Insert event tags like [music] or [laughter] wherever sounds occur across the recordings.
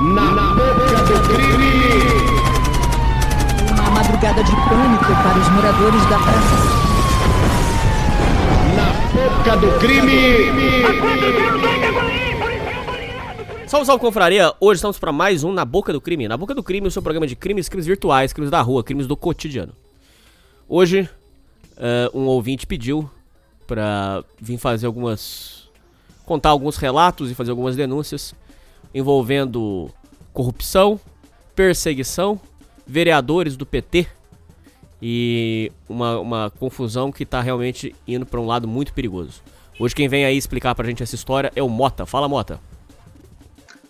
Na boca do crime! Uma madrugada de pânico para os moradores da praça. Na boca do crime! Salve, salve, confraria! Hoje estamos para mais um Na Boca do Crime. Na Boca do Crime, o seu programa de crimes, crimes virtuais, crimes da rua, crimes do cotidiano. Hoje, eh, um ouvinte pediu para vir fazer algumas. contar alguns relatos e fazer algumas denúncias envolvendo corrupção, perseguição, vereadores do PT e uma, uma confusão que tá realmente indo para um lado muito perigoso. Hoje quem vem aí explicar pra gente essa história é o Mota. Fala, Mota.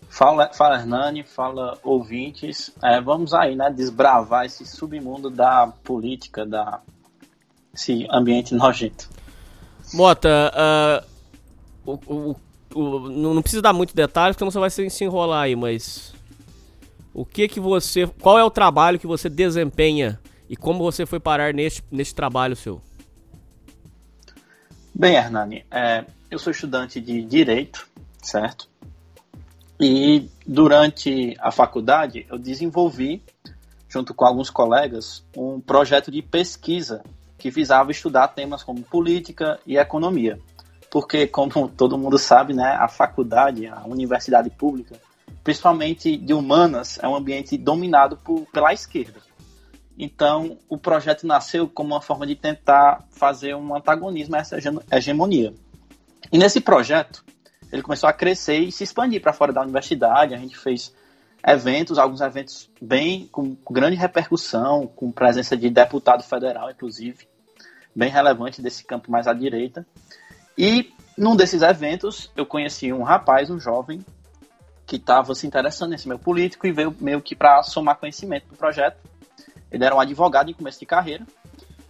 Fala, fala Hernani, fala ouvintes. É, vamos aí, né, desbravar esse submundo da política, da esse ambiente nojento. Mota, ah, o, o- não não precisa dar muito detalhe, porque você vai se, se enrolar aí, mas o que que você, qual é o trabalho que você desempenha e como você foi parar neste, neste trabalho seu? Bem, Hernani, é, eu sou estudante de Direito, certo? E durante a faculdade eu desenvolvi, junto com alguns colegas, um projeto de pesquisa que visava estudar temas como política e economia. Porque, como todo mundo sabe, né, a faculdade, a universidade pública, principalmente de humanas, é um ambiente dominado por, pela esquerda. Então, o projeto nasceu como uma forma de tentar fazer um antagonismo a essa hege- hegemonia. E nesse projeto, ele começou a crescer e se expandir para fora da universidade. A gente fez eventos, alguns eventos bem com grande repercussão, com presença de deputado federal, inclusive, bem relevante desse campo mais à direita. E num desses eventos, eu conheci um rapaz, um jovem, que estava se interessando nesse meio político e veio meio que para somar conhecimento do projeto. Ele era um advogado em começo de carreira.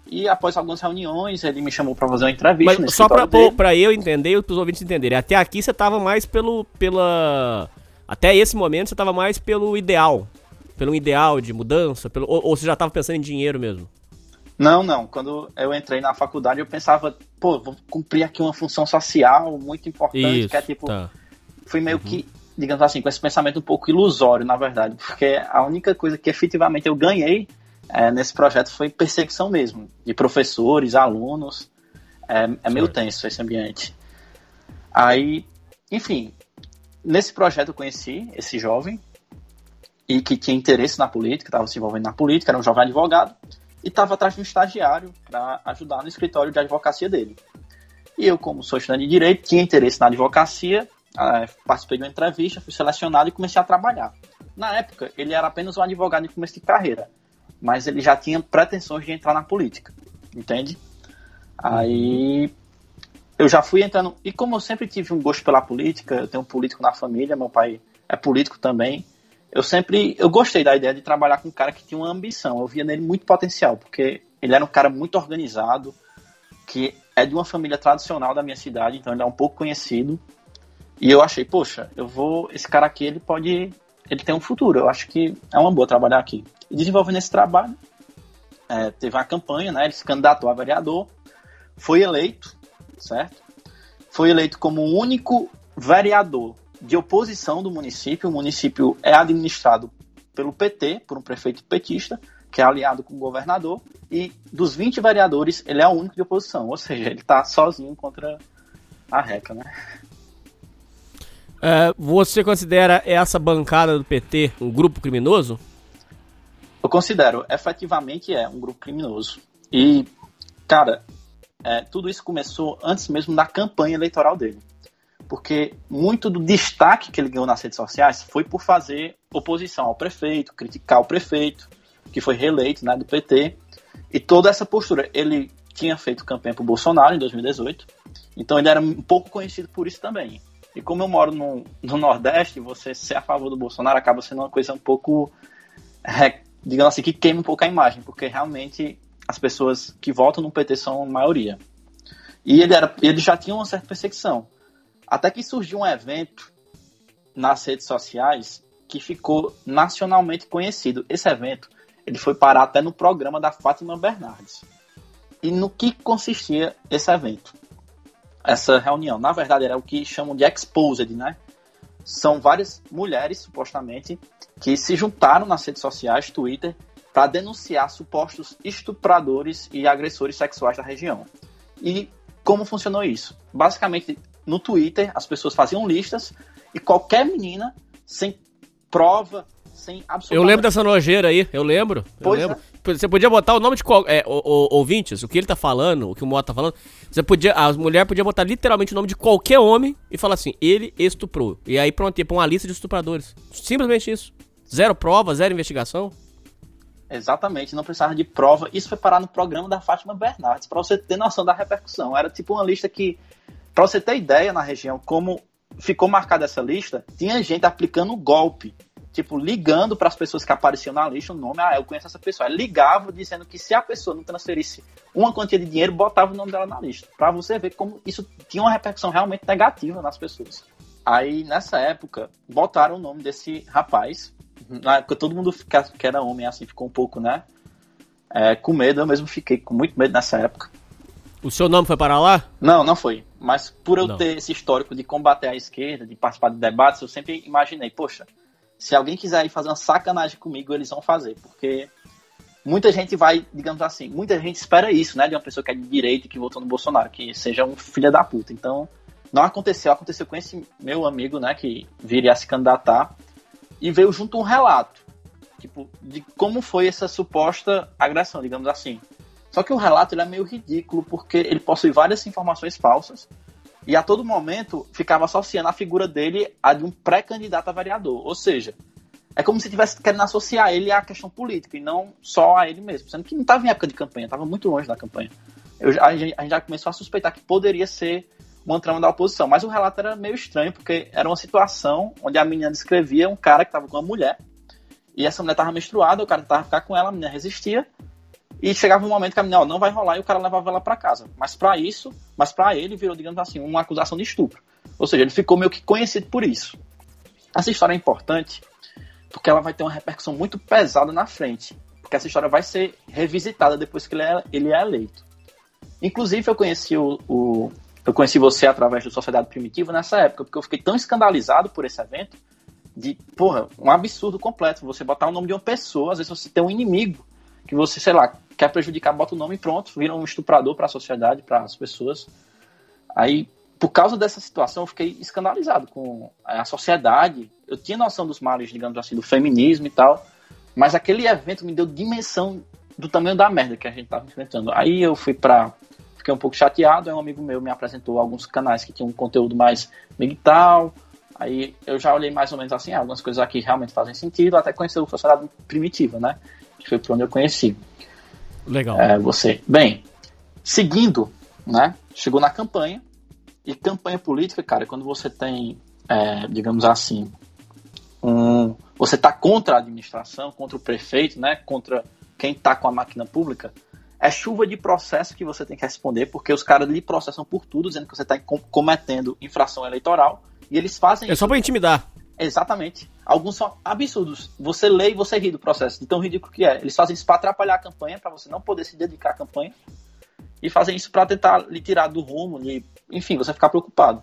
E após algumas reuniões, ele me chamou para fazer uma entrevista. Mas só pra eu entender e pros ouvintes entenderem, até aqui você tava mais pelo, pela... Até esse momento você tava mais pelo ideal, pelo ideal de mudança, pelo, ou, ou você já tava pensando em dinheiro mesmo? Não, não. Quando eu entrei na faculdade, eu pensava, pô, vou cumprir aqui uma função social muito importante, que é tipo, tá. fui meio que, digamos assim, com esse pensamento um pouco ilusório, na verdade, porque a única coisa que efetivamente eu ganhei é, nesse projeto foi perseguição mesmo, de professores, alunos. É, é meio tenso esse ambiente. Aí, enfim, nesse projeto eu conheci esse jovem e que tinha interesse na política, estava se envolvendo na política, era um jovem advogado e estava atrás de um estagiário para ajudar no escritório de advocacia dele. E eu, como sou estudante de direito, tinha interesse na advocacia, eh, participei de uma entrevista, fui selecionado e comecei a trabalhar. Na época, ele era apenas um advogado em começo de carreira, mas ele já tinha pretensões de entrar na política, entende? Aí eu já fui entrando. E como eu sempre tive um gosto pela política, eu tenho um político na família, meu pai é político também. Eu sempre eu gostei da ideia de trabalhar com um cara que tinha uma ambição. Eu via nele muito potencial, porque ele era um cara muito organizado, que é de uma família tradicional da minha cidade, então ele é um pouco conhecido. E eu achei, poxa, eu vou. Esse cara aqui, ele pode. Ele tem um futuro. Eu acho que é uma boa trabalhar aqui. E desenvolvendo esse trabalho, é, teve uma campanha, né? Ele se candidatou a vereador, foi eleito, certo? Foi eleito como o único vereador de oposição do município. O município é administrado pelo PT, por um prefeito petista, que é aliado com o governador. E dos 20 vereadores, ele é o único de oposição. Ou seja, ele está sozinho contra a RECA, né? É, você considera essa bancada do PT um grupo criminoso? Eu considero, efetivamente é um grupo criminoso. E, cara, é, tudo isso começou antes mesmo da campanha eleitoral dele. Porque muito do destaque que ele ganhou nas redes sociais foi por fazer oposição ao prefeito, criticar o prefeito, que foi reeleito né, do PT. E toda essa postura. Ele tinha feito campanha para o Bolsonaro em 2018, então ele era um pouco conhecido por isso também. E como eu moro no, no Nordeste, você ser a favor do Bolsonaro acaba sendo uma coisa um pouco é, digamos assim, que queima um pouco a imagem, porque realmente as pessoas que votam no PT são a maioria. E ele, era, ele já tinha uma certa perseguição. Até que surgiu um evento nas redes sociais que ficou nacionalmente conhecido. Esse evento ele foi parar até no programa da Fátima Bernardes. E no que consistia esse evento? Essa reunião? Na verdade, era o que chamam de exposed, né? são várias mulheres, supostamente, que se juntaram nas redes sociais, Twitter, para denunciar supostos estupradores e agressores sexuais da região. E como funcionou isso? Basicamente, no Twitter, as pessoas faziam listas e qualquer menina, sem prova, sem absolutamente... Eu lembro dessa nojeira aí, eu lembro. Eu Pois lembro. Você podia botar o nome de qual. É, o, o- ouvintes, o que ele tá falando, o que o Mota tá falando. Você podia. A mulher podia botar literalmente o nome de qualquer homem e falar assim, ele estuprou. E aí pronto, ia pra uma lista de estupradores. Simplesmente isso. Zero prova, zero investigação. Exatamente, não precisava de prova. Isso foi parar no programa da Fátima Bernardes, para você ter noção da repercussão. Era tipo uma lista que, para você ter ideia na região, como ficou marcada essa lista, tinha gente aplicando golpe. Tipo, ligando para as pessoas que apareciam na lista o nome, ah, eu conheço essa pessoa. Aí ligava dizendo que se a pessoa não transferisse uma quantia de dinheiro, botava o nome dela na lista. Para você ver como isso tinha uma repercussão realmente negativa nas pessoas. Aí, nessa época, botaram o nome desse rapaz. Na época, todo mundo que era homem, assim, ficou um pouco, né? é, com medo. Eu mesmo fiquei com muito medo nessa época. O seu nome foi para lá? Não, não foi. Mas por eu Não. ter esse histórico de combater a esquerda, de participar de debates, eu sempre imaginei, poxa, se alguém quiser ir fazer uma sacanagem comigo, eles vão fazer. Porque muita gente vai, digamos assim, muita gente espera isso, né? De uma pessoa que é de direita e que votou no Bolsonaro, que seja um filho da puta. Então, não aconteceu. Aconteceu com esse meu amigo, né? Que viria a se candidatar. E veio junto um relato, tipo, de como foi essa suposta agressão, digamos assim. Só que o relato é meio ridículo, porque ele possui várias informações falsas. E a todo momento ficava associando a figura dele a de um pré-candidato a vereador. Ou seja, é como se estivesse querendo associar ele à questão política e não só a ele mesmo. Sendo que não estava em época de campanha, estava muito longe da campanha. Eu a, gente, a gente já começou a suspeitar que poderia ser uma trama da oposição. Mas o relato era meio estranho, porque era uma situação onde a menina descrevia um cara que estava com uma mulher. E essa mulher estava menstruada, o cara tentava ficar com ela, a menina resistia. E chegava um momento que a menina, ó, não vai rolar, e o cara levava ela para casa. Mas para isso, mas para ele virou, digamos assim, uma acusação de estupro. Ou seja, ele ficou meio que conhecido por isso. Essa história é importante porque ela vai ter uma repercussão muito pesada na frente. Porque essa história vai ser revisitada depois que ele é, ele é eleito. Inclusive, eu conheci o, o- eu conheci você através do Sociedade Primitiva nessa época, porque eu fiquei tão escandalizado por esse evento de, porra, um absurdo completo. Você botar o nome de uma pessoa, às vezes você tem um inimigo que você, sei lá, quer prejudicar, bota o nome e pronto, vira um estuprador para a sociedade, para as pessoas. Aí, por causa dessa situação, eu fiquei escandalizado com a sociedade. Eu tinha noção dos males, digamos assim, do feminismo e tal, mas aquele evento me deu dimensão do tamanho da merda que a gente tava enfrentando. Aí eu fui pra. Fiquei um pouco chateado, aí um amigo meu me apresentou alguns canais que tinham um conteúdo mais digital. Aí eu já olhei mais ou menos assim, ah, algumas coisas aqui realmente fazem sentido, até conhecer o Sociedade Primitiva, né? Que foi por onde eu conheci Legal. é, você. Bem, seguindo, né? Chegou na campanha. E campanha política, cara, quando você tem, é, digamos assim, um, você tá contra a administração, contra o prefeito, né? Contra quem tá com a máquina pública, é chuva de processo que você tem que responder, porque os caras lhe processam por tudo, dizendo que você está cometendo infração eleitoral. E eles fazem É só pra intimidar. Exatamente. Alguns são absurdos. Você lê e você ri do processo, de tão ridículo que é. Eles fazem isso para atrapalhar a campanha, para você não poder se dedicar à campanha. E fazem isso para tentar lhe tirar do rumo, lhe... enfim, você ficar preocupado.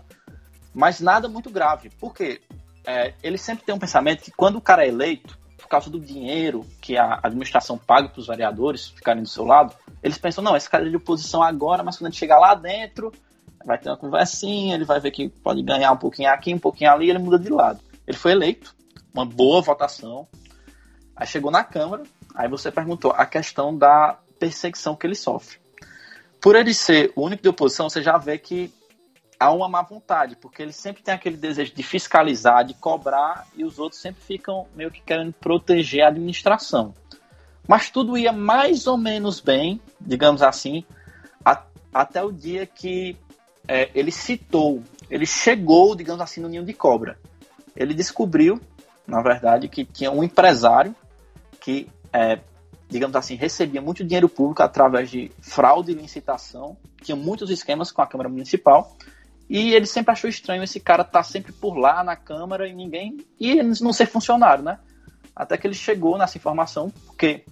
Mas nada muito grave. Por quê? É, eles sempre têm um pensamento que quando o cara é eleito, por causa do dinheiro que a administração paga para os vereadores ficarem do seu lado, eles pensam, não, esse cara é de oposição agora, mas quando ele chegar lá dentro, vai ter uma conversinha, ele vai ver que pode ganhar um pouquinho aqui, um pouquinho ali, ele muda de lado. Ele foi eleito, uma boa votação, aí chegou na Câmara, aí você perguntou a questão da perseguição que ele sofre. Por ele ser o único de oposição, você já vê que há uma má vontade, porque ele sempre tem aquele desejo de fiscalizar, de cobrar, e os outros sempre ficam meio que querendo proteger a administração. Mas tudo ia mais ou menos bem, digamos assim, a, até o dia que é, ele citou, ele chegou, digamos assim, no ninho de cobra. Ele descobriu, na verdade, que tinha um empresário que, é, digamos assim, recebia muito dinheiro público através de fraude e licitação, tinha muitos esquemas com a Câmara Municipal, e ele sempre achou estranho esse cara estar tá sempre por lá na Câmara e ninguém. E não ser funcionário, né? Até que ele chegou nessa informação, porque.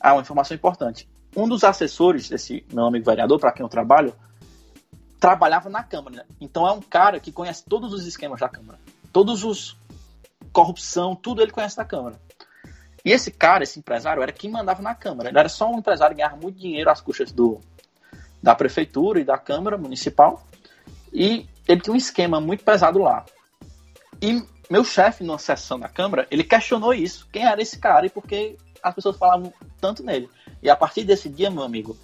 Ah, uma informação importante. Um dos assessores desse meu amigo vereador, para quem eu trabalho, trabalhava na Câmara. Né? Então é um cara que conhece todos os esquemas da Câmara. Todos os corrupção, tudo ele conhece da Câmara. E esse cara, esse empresário, era quem mandava na Câmara. Ele era só um empresário que ganhava muito dinheiro às custas do, da prefeitura e da Câmara Municipal. E ele tinha um esquema muito pesado lá. E meu chefe, numa sessão da Câmara, ele questionou isso. Quem era esse cara e por que as pessoas falavam tanto nele. E a partir desse dia, meu amigo,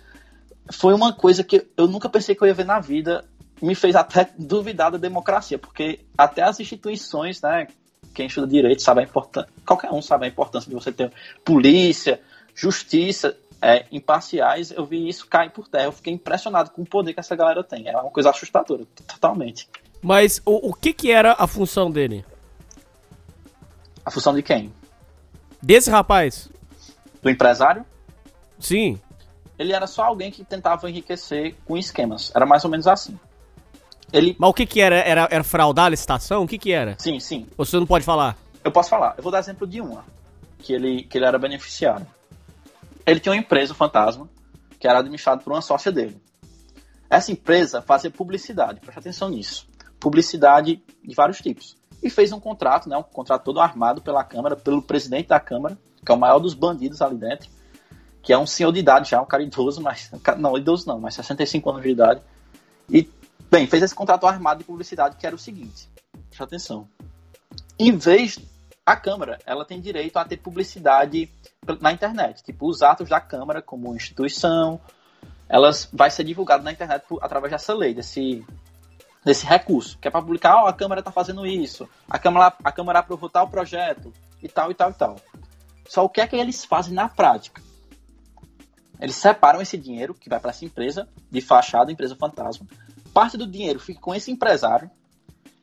foi uma coisa que eu nunca pensei que eu ia ver na vida. Me fez até duvidar da democracia, porque até as instituições, né, quem estuda direito sabe a importância, qualquer um sabe a importância de você ter polícia, justiça, é, imparciais. Eu vi isso cair por terra. Eu fiquei impressionado com o poder que essa galera tem. É uma coisa assustadora, totalmente. Mas o, o que que era a função dele? A função de quem? Desse rapaz? Do empresário? Sim. Ele era só alguém que tentava enriquecer com esquemas. Era mais ou menos assim. Ele... Mas o que que era? Era, era fraudar a licitação? O que que era? Sim, sim. Você não pode falar? Eu posso falar. Eu vou dar exemplo de uma. Que ele, que ele era beneficiário. Ele tinha uma empresa, o Fantasma, que era administrada por uma sócia dele. Essa empresa fazia publicidade, preste atenção nisso. Publicidade de vários tipos. E fez um contrato, né, um contrato todo armado pela Câmara, pelo presidente da Câmara, que é o maior dos bandidos ali dentro, que é um senhor de idade já, um cara idoso, mas. Não, idoso não, mas 65 anos de idade. E Bem, fez esse contrato armado de publicidade que era o seguinte: presta atenção. Em vez. A Câmara, ela tem direito a ter publicidade na internet. Tipo, os atos da Câmara, como instituição, elas vai ser divulgado na internet por, através dessa lei, desse, desse recurso, que é para publicar, oh, a Câmara está fazendo isso, a Câmara, a Câmara aprovou tal projeto, e tal, e tal, e tal. Só o que é que eles fazem na prática? Eles separam esse dinheiro que vai para essa empresa de fachada, empresa fantasma, parte do dinheiro fica com esse empresário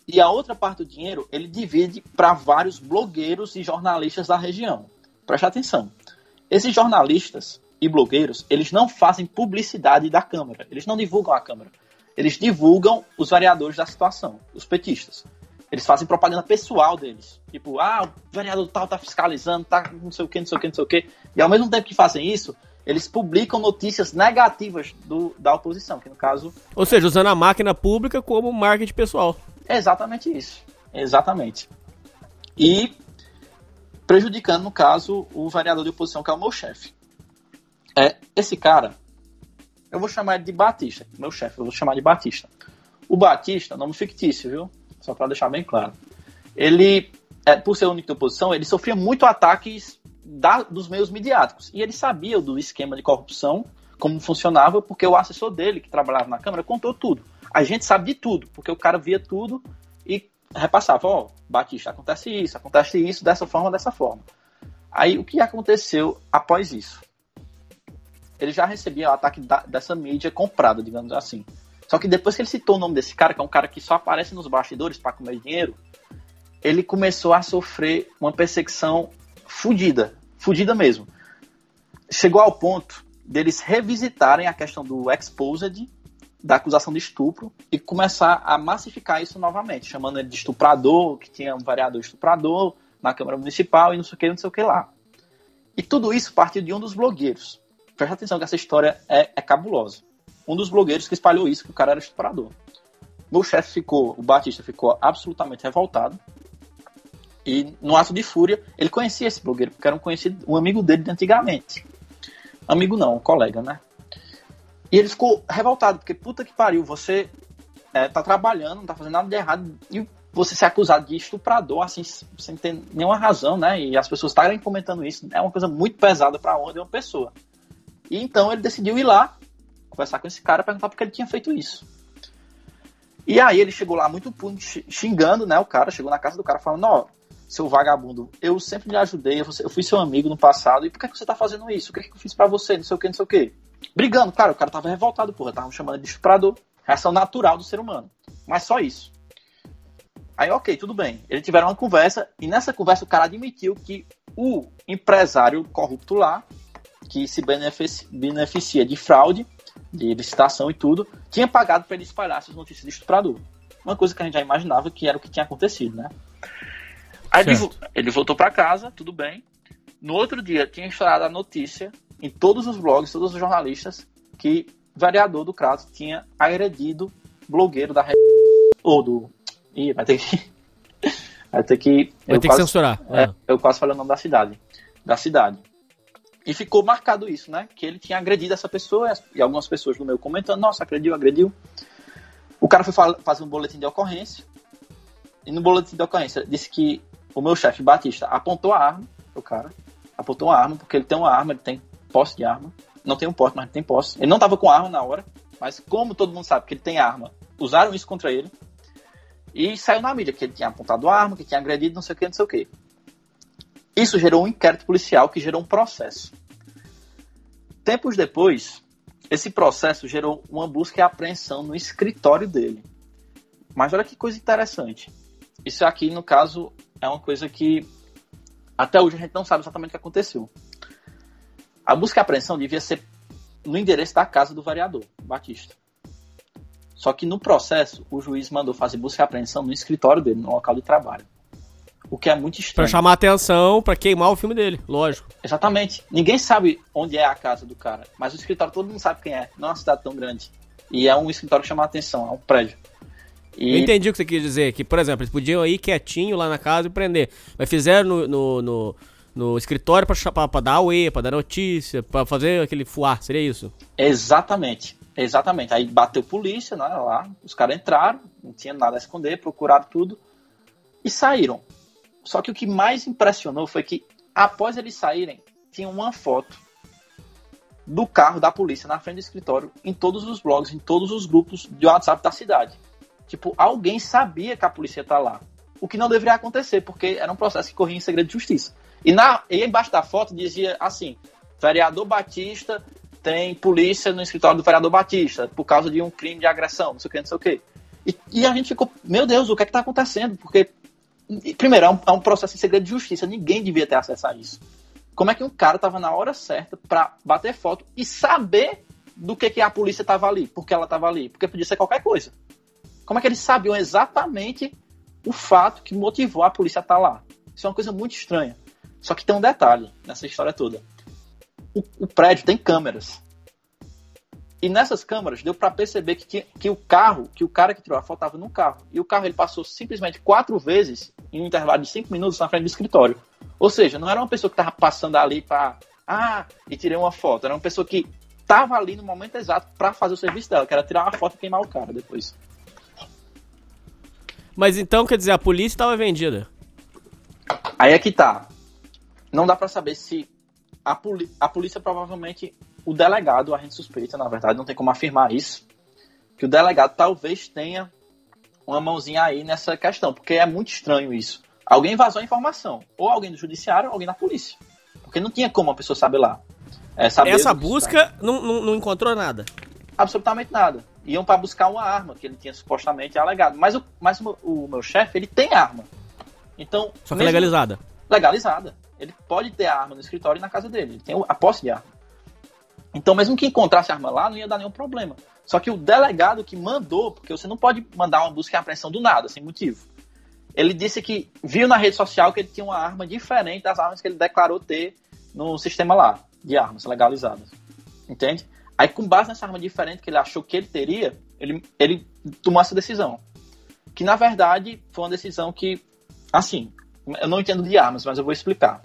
e a outra parte do dinheiro ele divide para vários blogueiros e jornalistas da região. Preste atenção. Esses jornalistas e blogueiros, eles não fazem publicidade da Câmara, eles não divulgam a Câmara. Eles divulgam os vereadores da situação, os petistas. Eles fazem propaganda pessoal deles. Tipo, ah, o vereador tal tá fiscalizando, tá não sei o que, não sei o que, não sei o que. E ao mesmo tempo que fazem isso, eles publicam notícias negativas do, da oposição, que no caso. Ou seja, usando a máquina pública como marketing pessoal. É exatamente isso. Exatamente. E prejudicando, no caso, o vereador de oposição, que é o meu chefe. É, esse cara, eu vou chamar ele de Batista, meu chefe, eu vou chamar de Batista. O Batista, nome fictício, viu? Só para deixar bem claro. Ele, é, por ser o único de oposição, ele sofria muito ataques da, dos meios midiáticos. E ele sabia do esquema de corrupção, como funcionava, porque o assessor dele, que trabalhava na Câmara, contou tudo. A gente sabe de tudo, porque o cara via tudo e repassava, ó, oh, Batista, acontece isso, acontece isso, dessa forma, dessa forma. Aí o que aconteceu após isso? Ele já recebia o ataque da, dessa mídia comprada, digamos assim. Só que depois que ele citou o nome desse cara, que é um cara que só aparece nos bastidores para comer dinheiro, ele começou a sofrer uma perseguição fudida, fudida mesmo. Chegou ao ponto deles revisitarem a questão do exposed, da acusação de estupro, e começar a massificar isso novamente, chamando ele de estuprador, que tinha um vereador estuprador na Câmara Municipal e não sei o que, não sei o que lá. E tudo isso partiu de um dos blogueiros. Presta atenção que essa história é, é cabulosa. Um dos blogueiros que espalhou isso, que o cara era estuprador. Meu chefe ficou, o Batista ficou absolutamente revoltado, e no ato de fúria, ele conhecia esse blogueiro, porque era um conhecido, um amigo dele de antigamente. Amigo não, um colega, né? E ele ficou revoltado, porque puta que pariu, você é, tá trabalhando, não tá fazendo nada de errado, e você ser acusado de estuprador, assim, sem ter nenhuma razão, né? E as pessoas estarem comentando isso, é uma coisa muito pesada pra honra de uma pessoa. E então ele decidiu ir lá, conversar com esse cara, perguntar por que ele tinha feito isso. E aí ele chegou lá muito puto, xingando, né, o cara, chegou na casa do cara falando, ó, seu vagabundo, eu sempre lhe ajudei, eu fui seu amigo no passado, e por que, você tá fazendo isso? O que, que eu fiz para você? Não sei o que, não sei o que. Brigando, cara, o cara tava revoltado, porra, tava chamando de estuprador. Reação natural do ser humano. Mas só isso. Aí, ok, tudo bem. Eles tiveram uma conversa, e nessa conversa o cara admitiu que o empresário corrupto lá, que se beneficia de fraude, de licitação e tudo, tinha pagado para ele espalhar essas notícias de estuprador. Uma coisa que a gente já imaginava que era o que tinha acontecido, né? Aí ele, ele, voltou para casa, tudo bem. No outro dia tinha estourado a notícia em todos os blogs, todos os jornalistas, que o vereador do Crato tinha agredido blogueiro da ou do. Ih, vai ter que. [laughs] Vai ter que. Vai eu ter que quase- censurar. é, Ah. eu quase falei o nome da cidade. Da cidade. E ficou marcado isso, né? Que ele tinha agredido essa pessoa e algumas pessoas no meu comentando, nossa, agrediu, agrediu. O cara foi fa- fazer um boletim de ocorrência. E no boletim de ocorrência disse que o meu chefe Batista apontou a arma, o cara, apontou a arma, porque ele tem uma arma, ele tem posse de arma. Não tem um porte, mas tem posse. Ele não tava com arma na hora, mas como todo mundo sabe que ele tem arma, usaram isso contra ele. E saiu na mídia que ele tinha apontado a arma, que tinha agredido, não sei o que, não sei o que. Isso gerou um inquérito policial que gerou um processo. Tempos depois, esse processo gerou uma busca e apreensão no escritório dele. Mas olha que coisa interessante. Isso aqui, no caso, é uma coisa que até hoje a gente não sabe exatamente o que aconteceu. A busca e apreensão devia ser no endereço da casa do vereador, Batista. Só que no processo, o juiz mandou fazer busca e apreensão no escritório dele, no local de trabalho. O que é muito Pra estranho. chamar atenção, pra queimar o filme dele, lógico. Exatamente. Ninguém sabe onde é a casa do cara, mas o escritório todo mundo sabe quem é. Não é uma cidade tão grande. E é um escritório que chama a atenção, é um prédio. Eu E entendi o que você quis dizer, que, por exemplo, eles podiam ir quietinho lá na casa e prender. Mas fizeram no, no, no, no escritório pra dar auê, pra dar notícia, pra fazer aquele fuar, seria isso? Exatamente. Exatamente. Aí bateu polícia, né, lá, os caras entraram, não tinha nada a esconder, procuraram tudo e saíram. Só que o que mais impressionou foi que após eles saírem, tinha uma foto do carro da polícia na frente do escritório, em todos os blogs, em todos os grupos de WhatsApp da cidade. Tipo, alguém sabia que a polícia tá lá. O que não deveria acontecer, porque era um processo que corria em segredo de justiça. E, na, e embaixo da foto dizia assim: vereador Batista tem polícia no escritório do vereador Batista por causa de um crime de agressão, não sei o que, não sei o que. E, e a gente ficou, meu Deus, o que é que tá acontecendo? Porque, primeiro, é um, é um processo em segredo de justiça, ninguém devia ter acesso a isso. Como é que um cara tava na hora certa pra bater foto e saber do que, que a polícia tava ali, porque ela tava ali? Porque podia ser qualquer coisa. Como é que eles sabiam exatamente o fato que motivou a polícia a estar lá? Isso é uma coisa muito estranha. Só que tem um detalhe nessa história toda. O, o prédio tem câmeras. E nessas câmeras deu para perceber que, tinha- que o carro, que o cara que tirou a foto estava no carro. E o carro ele passou simplesmente quatro vezes em um intervalo de cinco minutos na frente do escritório. Ou seja, não era uma pessoa que estava passando ali para ah, e tirei uma foto. Era uma pessoa que estava ali no momento exato para fazer o serviço dela, que era tirar uma foto e queimar o cara depois. Mas então, quer dizer, a polícia estava vendida. Aí é que tá. Não dá pra saber se a, poli- a polícia provavelmente o delegado, a gente suspeita, na verdade, não tem como afirmar isso, que o delegado talvez tenha uma mãozinha aí nessa questão, porque é muito estranho isso. Alguém vazou a informação, ou alguém do judiciário, ou alguém da polícia. Porque não tinha como a pessoa saber lá. É, saber Essa busca não, não, não encontrou nada. absolutamente nada. Iam pra buscar uma arma que ele tinha supostamente alegado. Mas o, mas o, meu- o meu chefe, ele tem arma. Então, Só que legalizada. legalizada. Ele pode ter arma no escritório e na casa dele. Ele tem a posse de arma. Então, mesmo que encontrasse a arma lá, não ia dar nenhum problema. Só que o delegado que mandou, porque você não pode mandar uma busca e apreensão do nada, sem motivo. Ele disse que viu na rede social que ele tinha uma arma diferente das armas que ele declarou ter no sistema lá, de armas legalizadas. Entende? Aí, com base nessa arma diferente que ele achou que ele teria, ele, ele tomou essa decisão. Que, na verdade, foi uma decisão que, assim, eu não entendo de armas, mas eu vou explicar.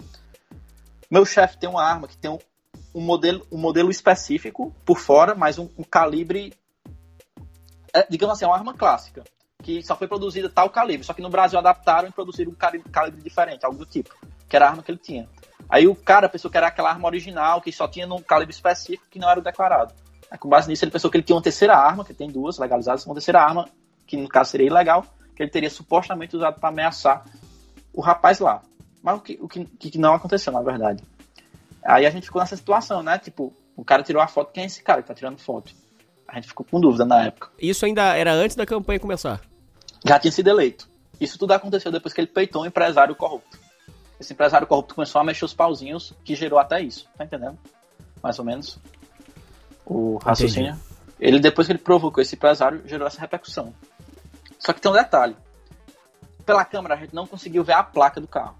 Meu chefe tem uma arma que tem um, um modelo, um modelo específico por fora, mas um, um calibre, é, digamos assim, é uma arma clássica, que só foi produzida tal calibre, só que no Brasil adaptaram e produziram um calibre, calibre diferente, algo do tipo, que era a arma que ele tinha. Aí o cara pensou que era aquela arma original, que só tinha num calibre específico, que não era o declarado. Aí, com base nisso, ele pensou que ele tinha uma terceira arma, que tem duas legalizadas, uma terceira arma, que no caso seria ilegal, que ele teria supostamente usado para ameaçar o rapaz lá. Mas o que, o que, que não aconteceu, na verdade. Aí a gente ficou nessa situação, né? Tipo, o cara tirou a foto, quem é esse cara que tá tirando foto? A gente ficou com dúvida na época. Isso ainda era antes da campanha começar. Já tinha sido eleito. Isso tudo aconteceu depois que ele peitou um empresário corrupto. Esse empresário corrupto começou a mexer os pauzinhos, que gerou até isso. Tá entendendo? Mais ou menos. O raciocínio. Ele, depois que ele provocou esse empresário, gerou essa repercussão. Só que tem um detalhe. Pela câmera a gente não conseguiu ver a placa do carro.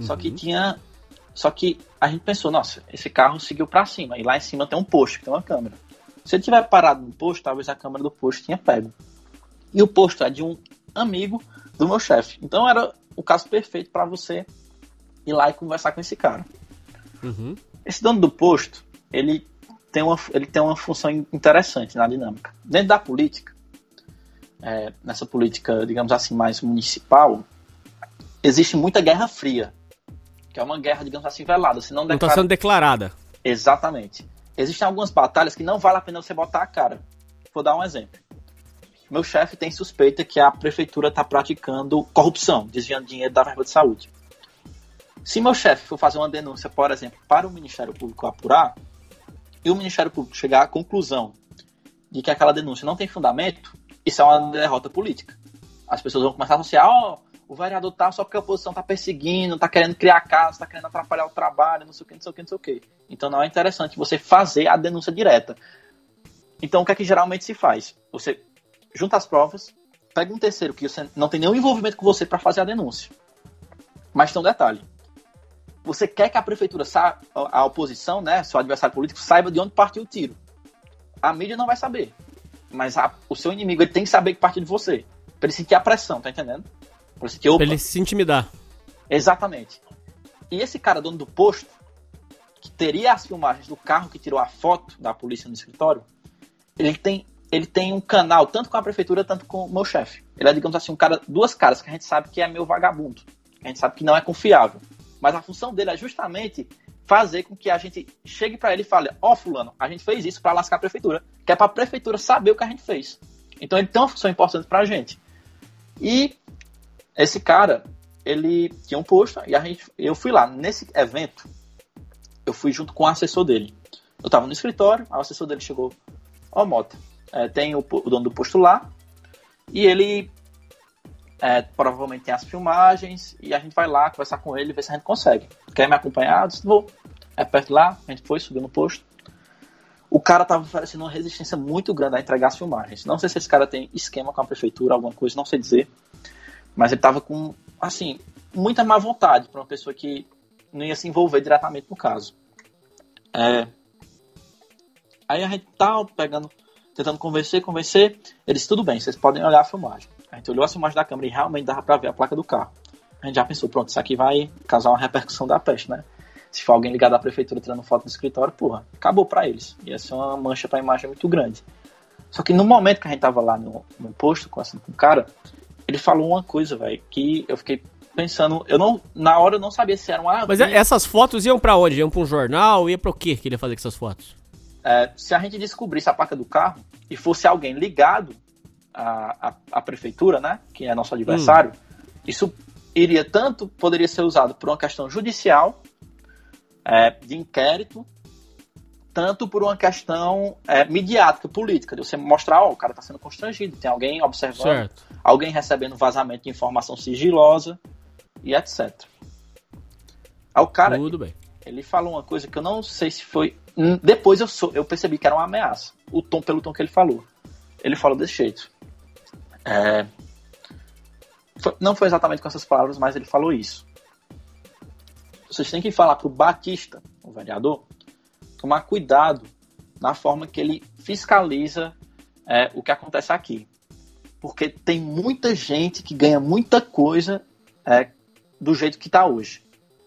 Só que tinha. Só que a gente pensou, nossa, esse carro seguiu pra cima. E lá em cima tem um posto, que tem uma câmera. Se ele tiver parado no posto, talvez a câmera do posto tinha pego. E o posto é de um amigo do meu chefe. Então era o caso perfeito para você ir lá e conversar com esse cara. Uhum. Esse dono do posto, ele tem uma, ele tem uma função interessante na dinâmica. Dentro da política, é, nessa política, digamos assim, mais municipal, existe muita guerra fria. Que é uma guerra, digamos assim, velada. Se não Não tá declara- sendo declarada. Exatamente. Existem algumas batalhas que não vale a pena você botar a cara. Vou dar um exemplo. Meu chefe tem suspeita que a prefeitura está praticando corrupção, desviando dinheiro da verba de saúde. Se meu chefe for fazer uma denúncia, por exemplo, para o Ministério Público apurar, e o Ministério Público chegar à conclusão de que aquela denúncia não tem fundamento, isso é uma derrota política. As pessoas vão começar a associar, ó, o vereador tá só porque a oposição tá perseguindo, tá querendo criar casos, tá querendo atrapalhar o trabalho, não sei o que, não sei o que, não sei o que. Então não é interessante você fazer a denúncia direta. Então o que é que geralmente se faz? Você junta as provas, pega um terceiro que você não tem nenhum envolvimento com você para fazer a denúncia. Mas tem um detalhe. Você quer que a prefeitura, sa- a oposição, né, seu adversário político, saiba de onde partiu o tiro. A mídia não vai saber. Mas a- o seu inimigo ele tem que saber que partiu de você. Pra ele sentir a pressão, tá entendendo? Pra ele sentir, opa, Pra ele se intimidar. Exatamente. E esse cara, dono do posto, que teria as filmagens do carro que tirou a foto da polícia no escritório, ele tem, ele tem um canal tanto com a prefeitura, tanto com o meu chefe. Ele é, digamos assim, um cara, duas caras que a gente sabe que é meu vagabundo. A gente sabe que não é confiável. Mas a função dele é justamente fazer com que a gente chegue pra ele e fale: Ó, Fulano, a gente fez isso pra lascar a prefeitura, que é pra prefeitura saber o que a gente fez. Então ele tem uma função importante pra gente. E esse cara, ele tinha um posto e a gente, eu fui lá. Nesse evento, eu fui junto com o assessor dele. Eu tava no escritório, o assessor dele chegou, ó Mota, é, tem o, o dono do posto lá, e ele é, provavelmente tem as filmagens, e a gente vai lá conversar com ele, ver se a gente consegue. Quer me acompanhar? Eu disse, vou. É perto lá, a gente foi, subiu no posto. O cara tava oferecendo uma resistência muito grande a entregar as filmagens. Não sei se esse cara tem esquema com a prefeitura, alguma coisa, não sei dizer. Mas ele tava com, assim, muita má vontade para uma pessoa que não ia se envolver diretamente no caso. É. Aí a gente tá pegando, tentando convencer, convencer. Ele disse, tudo bem, vocês podem olhar a filmagem. A gente olhou a filmagem da câmera e realmente dava pra ver a placa do carro. A gente já pensou, pronto, isso aqui vai causar uma repercussão da peste, né? Se for alguém ligado à prefeitura tirando foto no escritório, porra, acabou pra eles. Ia ser uma mancha pra imagem muito grande. Só que no momento que a gente tava lá no, no posto, conversando com o cara, ele falou uma coisa, velho, que eu fiquei pensando, eu não, na hora eu não sabia se era uma Mas é- essas fotos iam pra onde? Iam pra um jornal? Ia pra o quê que ele ia fazer com essas fotos? É, se a gente descobrisse a placa do carro e fosse alguém ligado à, à, à prefeitura, né, que é nosso adversário, isso iria tanto, poderia ser usado por uma questão judicial, é, de inquérito, tanto por uma questão é, midiática, política, de você mostrar, ó, o cara está sendo constrangido, tem alguém observando, Certo. alguém recebendo vazamento de informação sigilosa e etc. Aí o cara, Tudo bem. ele falou uma coisa que eu não sei se foi. Depois eu, sou, eu percebi que era uma ameaça. O tom, pelo tom que ele falou. Ele falou desse jeito. É, foi- não foi exatamente com essas palavras, mas ele falou isso. Vocês têm que falar pro Batista, o vereador, tomar cuidado na forma que ele fiscaliza é, o que acontece aqui. Porque tem muita gente que ganha muita coisa é, do jeito que está hoje.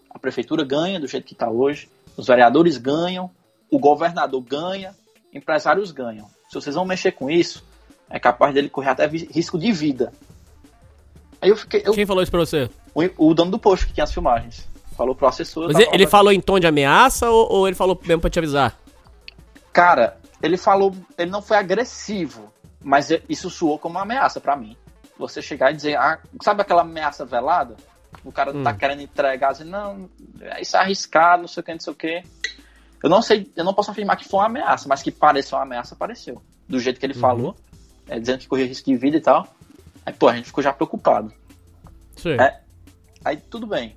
A prefeitura ganha do jeito que está hoje, os vereadores ganham, o governador ganha, empresários ganham. Se vocês vão mexer com isso, é capaz dele correr até risco de vida. Aí eu fiquei. eu- Quem falou isso pra você? o, o dono do posto que tinha as filmagens falou pro assessor. Mas ele, falou em tom de ameaça ou, ou ele falou mesmo pra te avisar? Cara, ele falou. Ele não foi agressivo, mas é- isso soou como uma ameaça pra mim. Você chegar e dizer, ah, sabe aquela ameaça velada? O cara Hum. tá querendo entregar, assim, não, isso é arriscado, não sei o que, não sei o que. Eu não sei, eu não posso afirmar que foi uma ameaça, mas que pareceu uma ameaça, pareceu. Do jeito que ele Uhum. falou, é, dizendo que corria risco de vida e tal. Aí, pô, a gente ficou já preocupado. Sim. É. Aí tudo bem.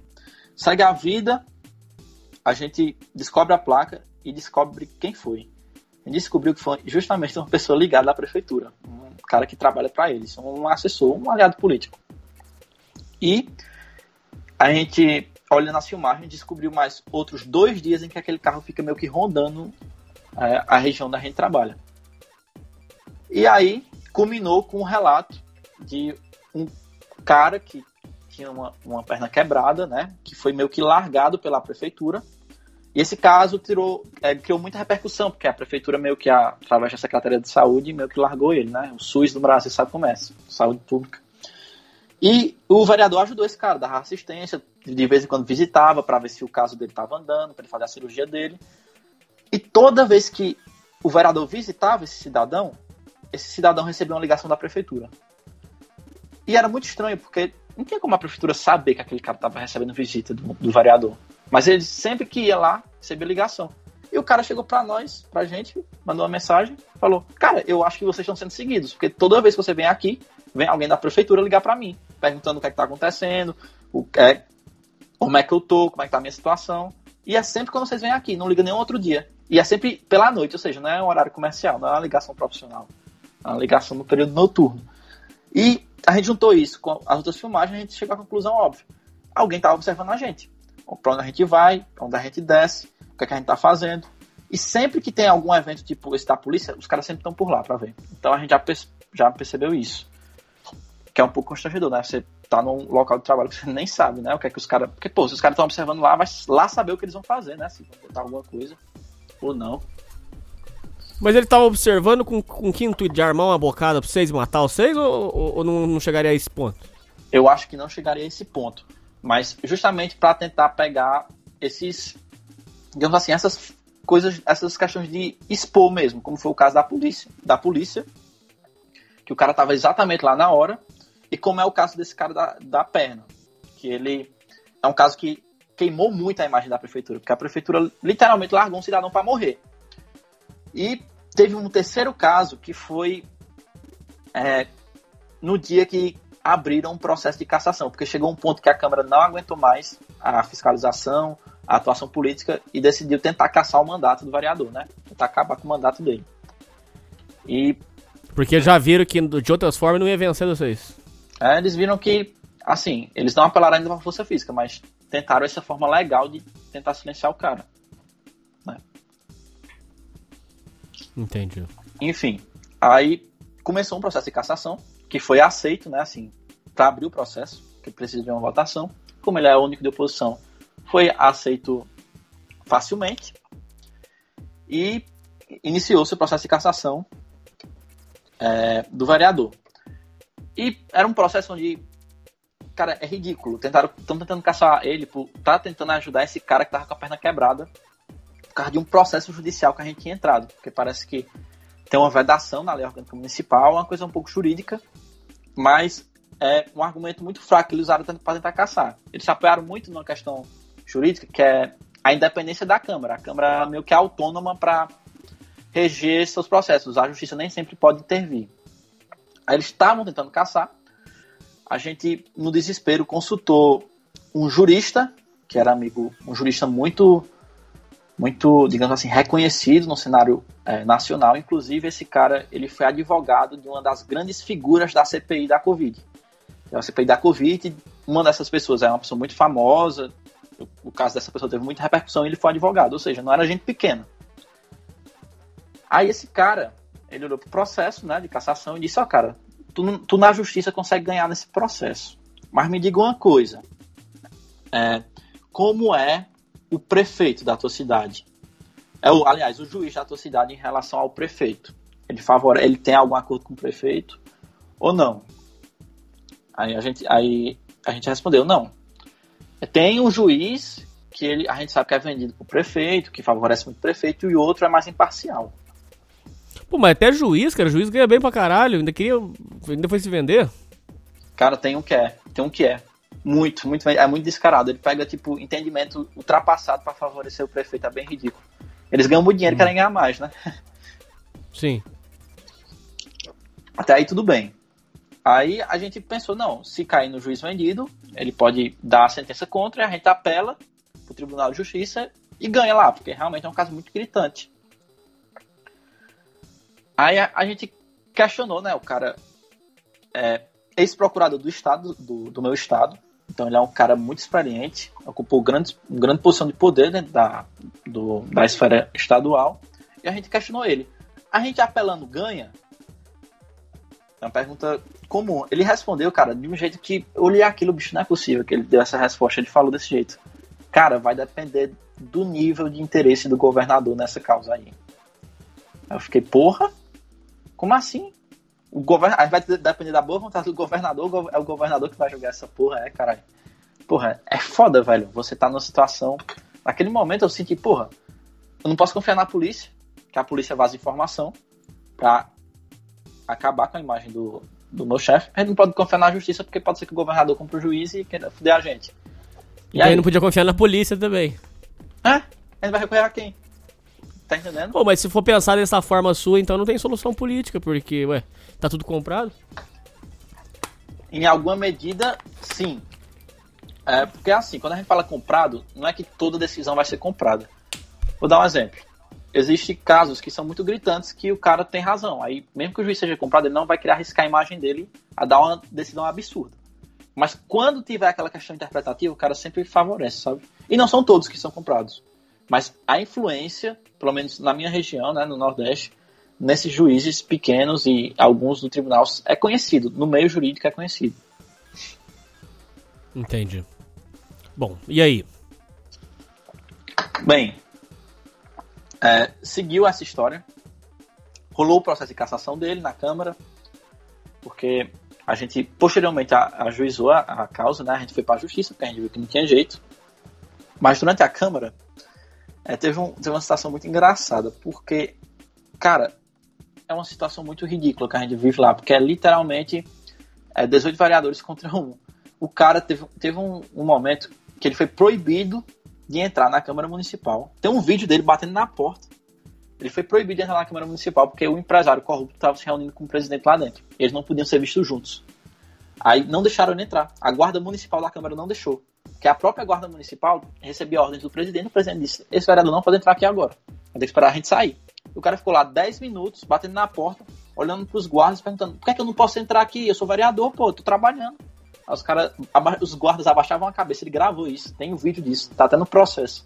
Segue a vida, a gente descobre a placa e descobre quem foi. A gente descobriu que foi justamente uma pessoa ligada à prefeitura, um cara que trabalha para eles, um assessor, um aliado político. E a gente, olhando as filmagens, descobriu mais outros dois dias em que aquele carro fica meio que rondando é, a região da gente trabalha. E aí culminou com um relato de um cara que tinha uma, uma perna quebrada, né? Que foi meio que largado pela prefeitura. E esse caso tirou, é, criou muita repercussão, porque a prefeitura meio que, a, através da Secretaria de Saúde, meio que largou ele, né? O SUS do Brasil sabe como é, saúde pública. E o vereador ajudou esse cara, dava assistência, de vez em quando visitava para ver se o caso dele estava andando, para ele fazer a cirurgia dele. E toda vez que o vereador visitava esse cidadão, esse cidadão recebia uma ligação da prefeitura. E era muito estranho, porque não tinha como a prefeitura saber que aquele cara estava recebendo visita do, do, vereador. Mas ele sempre que ia lá, recebia ligação. E o cara chegou para nós, pra gente, mandou uma mensagem, falou: Cara, eu acho que vocês estão sendo seguidos, porque toda vez que você vem aqui, vem alguém da prefeitura ligar para mim, perguntando o que é que tá acontecendo, o, é, como é que eu tô, como é que tá a minha situação. E é sempre quando vocês vêm aqui, não liga nenhum outro dia. E é sempre pela noite, ou seja, não é um horário comercial, não é uma ligação profissional. É uma ligação no período noturno. E a gente juntou isso com as outras filmagens, a gente chegou à conclusão óbvia. Alguém estava observando a gente. Para onde a gente vai, para onde a gente desce, o que, é que a gente está fazendo. E sempre que tem algum evento tipo esse da polícia, os caras sempre estão por lá para ver. Então a gente já, perce já percebeu isso. Que é um pouco constrangedor, né? Você tá num local de trabalho que você nem sabe, né? O que é que os caras. Porque, pô, se os caras estão observando lá, vai lá saber o que eles vão fazer, né? Se botar alguma coisa ou não. Mas ele tava observando com, com que intuito de armar uma bocada pra vocês matar vocês ou, ou, ou não, não, chegaria a esse ponto? Eu acho que não chegaria a esse ponto. Mas justamente para tentar pegar esses, digamos assim, essas coisas, essas questões de expor mesmo, como foi o caso da polícia, da polícia, que o cara tava exatamente lá na hora, e como é o caso desse cara da, da perna, que ele é um caso que queimou muito a imagem da prefeitura, porque a prefeitura literalmente largou um cidadão para morrer. E teve um terceiro caso que foi é, no dia que abriram um processo de cassação, porque chegou um ponto que a Câmara não aguentou mais a fiscalização, a atuação política e decidiu tentar caçar o mandato do vereador, né? Tentar acabar com o mandato dele. E. Porque já viram que de outras formas não ia vencer vocês. É, eles viram que, assim, eles não apelaram ainda para a força física, mas tentaram essa forma legal de tentar silenciar o cara. Né? Entendi. Enfim, aí começou um processo de cassação, que foi aceito, né, assim, para abrir o processo, que precisa de uma votação. Como ele é o único de oposição, foi aceito facilmente. E iniciou-se o processo de cassação é, do vereador. E era um processo onde, cara, é ridículo. Tentaram, estão tentando caçar ele por tá tentando ajudar esse cara que tava com a perna quebrada por causa de um processo judicial que a gente tinha entrado, porque parece que tem uma vedação na lei orgânica municipal, uma coisa um pouco jurídica, mas é um argumento muito fraco que eles usaram para tentar caçar. Eles se apoiaram muito numa questão jurídica, que é a independência da Câmara. A Câmara meio que é autônoma para reger seus processos. A justiça nem sempre pode intervir. Aí eles estavam tentando caçar. A gente, no desespero, consultou um jurista, que era amigo, um jurista muito muito, digamos assim, reconhecido no cenário é, nacional. Inclusive, esse cara ele foi advogado de uma das grandes figuras da CPI da Covid. É a CPI da Covid, uma dessas pessoas é uma pessoa muito famosa, o, o caso dessa pessoa teve muita repercussão e ele foi advogado, ou seja, não era gente pequena. Aí esse cara, ele olhou pro processo né, de cassação e disse, ó oh, cara, tu, tu, na justiça consegue ganhar nesse processo, mas me diga uma coisa, é, como é o prefeito da tua cidade. É o, aliás, o juiz da tua cidade em relação ao prefeito. Ele favore, ele tem algum acordo com o prefeito ou não? Aí a gente, aí a gente respondeu não. Tem um juiz que ele, a gente sabe que é vendido pro prefeito, que favorece muito o prefeito, e o outro é mais imparcial. Pô, mas até juiz, cara, juiz ganha bem pra caralho, ainda queria, ainda foi se vender. Cara, tem um que é, tem um que é. Muito, muito, é muito descarado. Ele pega, tipo, entendimento ultrapassado para favorecer o prefeito, é bem ridículo. Eles ganham muito dinheiro e hum. querem ganhar mais, né? Sim. Até aí tudo bem. Aí a gente pensou, não, se cair no juiz vendido, ele pode dar a sentença contra, a gente apela pro Tribunal de Justiça e ganha lá, porque realmente é um caso muito gritante. Aí a, a gente questionou, né, o cara é, ex-procurador do estado, do, do meu estado, então ele é um cara muito experiente, ocupou grande, grande posição de poder dentro da, do, da esfera estadual, e a gente questionou ele. A gente apelando ganha? É uma pergunta comum. Ele respondeu, cara, de um jeito que eu olhei aquilo, bicho, não é possível que ele deu essa resposta. Ele falou desse jeito. Cara, vai depender do nível de interesse do governador nessa causa. Aí eu fiquei, porra? Como assim? O govern... Aí vai depender da boa vontade do governador, é o governador que vai jogar essa porra, é, caralho. Porra, é foda, velho. Você tá numa situação. Naquele momento eu senti, porra, eu não posso confiar na polícia, que a polícia vaza informação pra acabar com a imagem do, do meu chefe. A gente não pode confiar na justiça, porque pode ser que o governador compre o juiz e queira fuder a gente. E, aí não podia confiar na polícia também. É? A gente vai recorrer a quem? Tá entendendo? Pô, mas se for pensar dessa forma sua, então não tem solução política, porque, ué, tá tudo comprado? Em alguma medida, sim. É, porque assim, quando a gente fala comprado, não é que toda decisão vai ser comprada. Vou dar um exemplo. Existem casos que são muito gritantes que o cara tem razão. Aí, mesmo que o juiz seja comprado, ele não vai querer arriscar a imagem dele a dar uma decisão absurda. Mas quando tiver aquela questão interpretativa, o cara sempre favorece, sabe? E não são todos que são comprados. Mas a influência, pelo menos na minha região, né, no Nordeste, nesses juízes pequenos e alguns do tribunal é conhecido. No meio jurídico é conhecido. Entendi. Bom, e aí? Bem, é, seguiu essa história. Rolou o processo de cassação dele na Câmara, porque a gente posteriormente ajuizou a, a causa, né? A gente foi para a justiça, porque a gente viu que não tinha jeito. Mas durante a Câmara, é, teve, um, teve uma situação muito engraçada, porque, cara, é uma situação muito ridícula que a gente vive lá, porque é literalmente é, 18 vereadores [laughs] contra um. O cara teve, teve um, um momento que ele foi proibido de entrar na Câmara Municipal. Tem um vídeo dele batendo na porta. Ele foi proibido de entrar na Câmara Municipal porque o empresário corrupto estava se reunindo com o presidente lá dentro. Eles não podiam ser vistos juntos. Aí não deixaram ele entrar. A guarda municipal da Câmara não deixou. Porque a própria guarda municipal recebia ordens do presidente. O presidente disse: Esse vereador não pode entrar aqui agora. Ter que esperar a gente sair. O cara ficou lá 10 minutos, batendo na porta, olhando para os guardas, perguntando: Por que, é que eu não posso entrar aqui? Eu sou vereador, pô, tô trabalhando. Os, cara, os guardas abaixavam a cabeça, ele gravou isso, tem um vídeo disso, tá até no processo.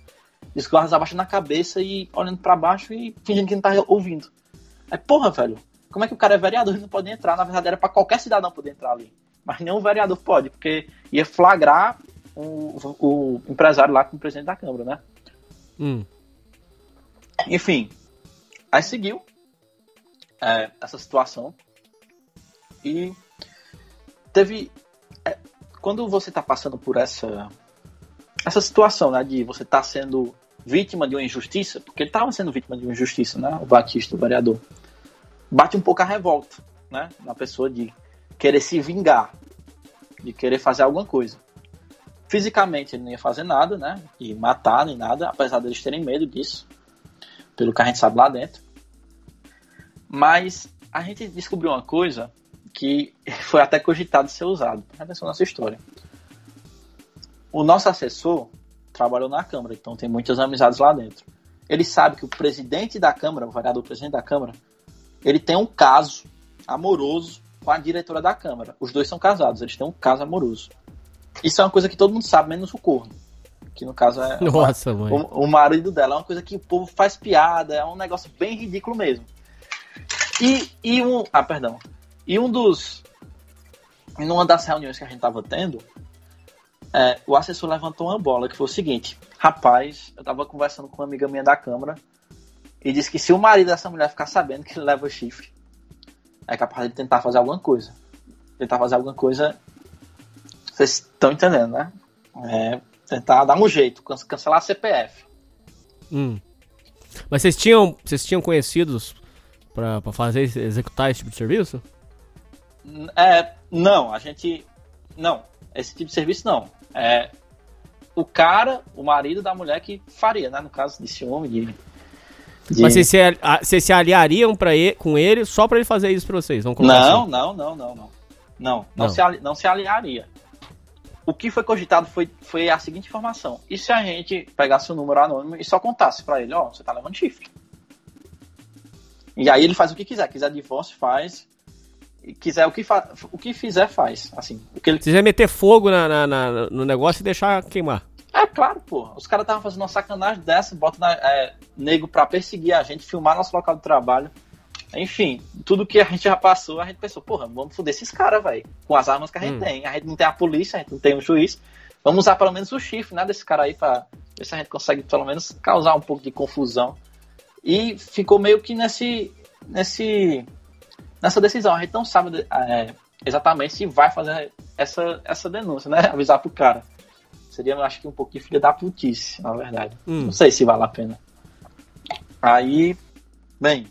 E os guardas abaixando a cabeça e olhando para baixo e fingindo que não tá ouvindo. Aí, porra, velho, como é que o cara é vereador e não pode entrar? Na verdade, era para qualquer cidadão poder entrar ali. Mas nenhum vereador pode, porque ia flagrar o, o empresário lá com o presidente da Câmara, né? Hum. Enfim, aí seguiu é, essa situação e teve quando você está passando por essa essa situação, né, de você estar tá sendo vítima de uma injustiça, porque ele estava sendo vítima de uma injustiça, né, o Batista, o vereador, bate um pouco a revolta, né, na pessoa de querer se vingar, de querer fazer alguma coisa. Fisicamente ele não ia fazer nada, né, e matar nem nada, apesar deles terem medo disso, pelo que a gente sabe lá dentro. Mas a gente descobriu uma coisa que [laughs] foi até cogitado ser usado. Presta atenção nessa história. O nosso assessor trabalhou na Câmara, então tem muitas amizades lá dentro. Ele sabe que o presidente da Câmara, o vereador presidente da Câmara, ele tem um caso amoroso com a diretora da Câmara. Os dois são casados, eles têm um caso amoroso. Isso é uma coisa que todo mundo sabe, menos o corno. Que no caso é Nossa, o, o, o marido dela. É uma coisa que o povo faz piada, é um negócio bem ridículo mesmo. E, e um. Ah, perdão. E um dos. Em uma das reuniões que a gente estava tendo, é, o assessor levantou uma bola que foi o seguinte: rapaz, eu estava conversando com uma amiga minha da Câmara e disse que se o marido dessa mulher ficar sabendo que ele leva o chifre, é capaz de tentar fazer alguma coisa. Tentar fazer alguma coisa. Vocês estão entendendo, né? É, tentar dar um jeito, cancelar a CPF. Hum. Mas vocês tinham, vocês tinham conhecidos para fazer executar esse tipo de serviço? É, não, a gente. Não, esse tipo de serviço não. É o cara, o marido da mulher que faria, né? No caso de ciúme, de. de... Mas vocês se, vocês se aliariam pra ele, com ele só para ele fazer isso pra vocês? Vamos não, assim. não, não, não, não. Não, não, não. Se, não se aliaria. O que foi cogitado foi, foi a seguinte informação. E se a gente pegasse o um número anônimo e só contasse para ele, ó, oh, você tá levando chifre. E aí ele faz o que quiser. Quiser divórcio, faz quiser o que, fa o que fizer, faz. Assim, o que ele... quiser meter fogo na, na, na, no negócio e deixar queimar. É claro, pô. Os caras estavam fazendo uma sacanagem dessa, bota na, é, nego pra perseguir a gente, filmar nosso local de trabalho. Enfim, tudo que a gente já passou, a gente pensou, porra, vamos foder esses caras, velho. Com as armas que a gente Hum. tem. A gente não tem a polícia, a gente não tem o juiz. Vamos usar pelo menos o chifre, né, desse cara aí pra ver se a gente consegue pelo menos causar um pouco de confusão. E ficou meio que nesse, nesse, nessa decisão. A gente não sabe é, exatamente se vai fazer essa, essa denúncia, né? [laughs] Avisar pro cara. Seria, eu acho que um pouquinho filha da putice, na verdade. Hum. Não sei se vale a pena. Aí, bem,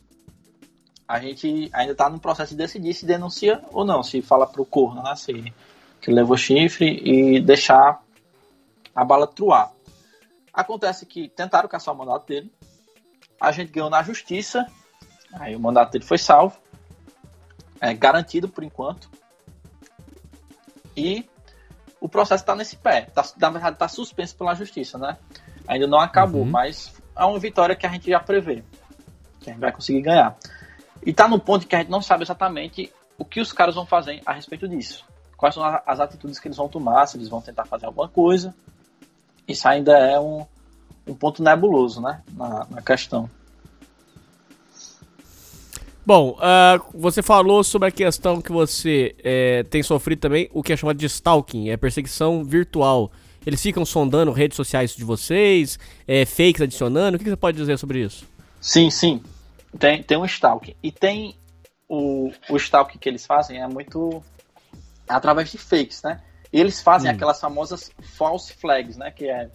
a gente ainda tá no processo de decidir se denuncia ou não, se fala pro corno, né? Se que levou chifre e deixar a bala truar. Acontece que tentaram caçar o mandato dele, a gente ganhou na justiça, aí o mandato dele foi salvo, é garantido por enquanto, e o processo está nesse pé, tá, na verdade está suspenso pela justiça, né? Ainda não acabou, Uhum. mas é uma vitória que a gente já prevê, que a gente vai conseguir ganhar. E tá no ponto que a gente não sabe exatamente o que os caras vão fazer a respeito disso. Quais são as atitudes que eles vão tomar, se eles vão tentar fazer alguma coisa. Isso ainda é um, um ponto nebuloso, né? Na, na questão. Bom, ah, você falou sobre a questão que você eh, tem sofrido também, o que é chamado de stalking, é perseguição virtual. Eles ficam sondando redes sociais de vocês, eh, fakes adicionando. O que você pode dizer sobre isso? Sim, sim. Tem, tem um stalking. E tem o, o stalking que eles fazem é muito através de fakes, né? E eles fazem Hum. aquelas famosas false flags, né? Que é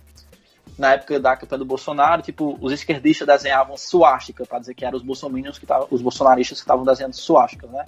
na época da campanha do Bolsonaro, tipo, os esquerdistas desenhavam suástica para dizer que eram os bolsominions que estavam, os bolsonaristas que estavam desenhando suásticas, né?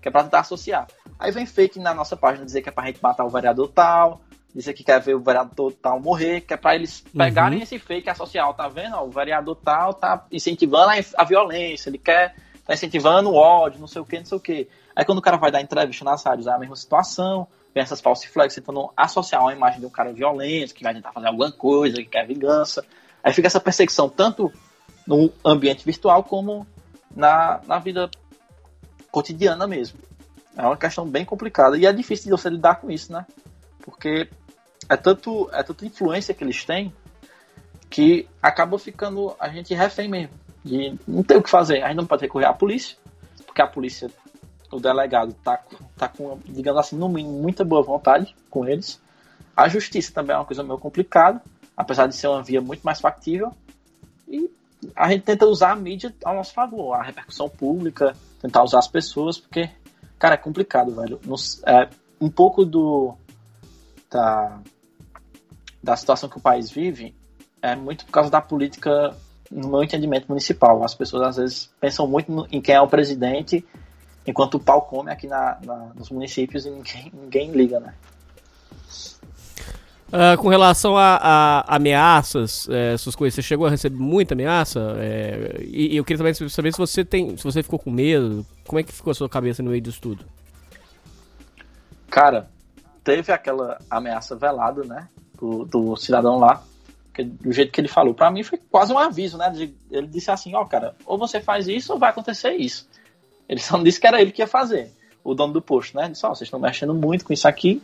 Que é pra tentar associar. Aí vem fake na nossa página dizer que é pra gente matar o vereador tal, dizer que quer ver o vereador tal morrer, que é pra eles pegarem esse fake associar, ó, tá vendo? Ó, o vereador tal tá incentivando a, a violência, ele quer, tá incentivando o ódio, não sei o que, não sei o que. Aí quando o cara vai dar entrevista nas rádios, é a mesma situação, vem essas false flags tentando associar uma imagem de um cara violento, que vai tentar fazer alguma coisa, que quer vingança. Aí fica essa perseguição tanto no ambiente virtual como na, na vida cotidiana mesmo. É uma questão bem complicada e é difícil de você lidar com isso, né? Porque é tanto é tanta influência que eles têm que acaba ficando a gente refém mesmo. De não ter o que fazer. A gente não pode recorrer à polícia, porque a polícia, o delegado, tá, tá com, digamos assim, no mínimo, muita boa vontade com eles. A justiça também é uma coisa meio complicada, apesar de ser uma via muito mais factível. E a gente tenta usar a mídia ao nosso favor, a repercussão pública, tentar usar as pessoas, porque, cara, é complicado, velho. Nos- é, um pouco do da, da situação que o país vive é muito por causa da política, no meu entendimento, municipal. As pessoas às vezes pensam muito no- em quem é o presidente, enquanto o pau come aqui na, na- nos municípios e ninguém, ninguém liga, né? Ah, com relação a, a ameaças, eh, essas coisas, você chegou a receber muita ameaça? Eh, e, e eu queria também saber se você tem, se você ficou com medo, como é que ficou a sua cabeça no meio disso tudo? Cara, teve aquela ameaça velada, né? Do, do cidadão lá. Que, do jeito que ele falou. Pra mim foi quase um aviso, né? Ele disse assim, ó, cara, ou você faz isso ou vai acontecer isso. Ele só não disse que era ele que ia fazer. O dono do posto, né? Ele disse, ó, vocês estão mexendo muito com isso aqui.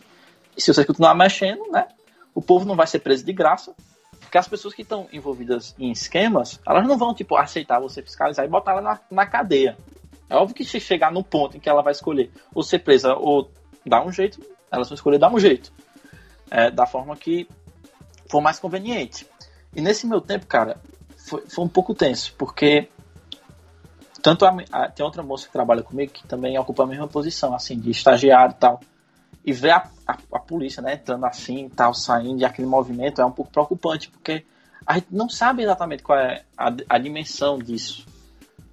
E se vocês continuar mexendo, né? O povo não vai ser preso de graça. Porque as pessoas que estão envolvidas em esquemas, elas não vão, tipo, aceitar você fiscalizar e botar ela na, na cadeia. É óbvio que se chegar no ponto em que ela vai escolher ou ser presa ou dar um jeito, elas vão escolher dar um jeito. É, da forma que for mais conveniente. E nesse meu tempo, cara, foi, foi um pouco tenso, porque tanto a, a- tem outra moça que trabalha comigo que também ocupa a mesma posição, assim, de estagiário e tal. E ver a, a, a polícia, né, entrando assim e tal, saindo, e aquele movimento é um pouco preocupante, porque a gente não sabe exatamente qual é a, a dimensão disso.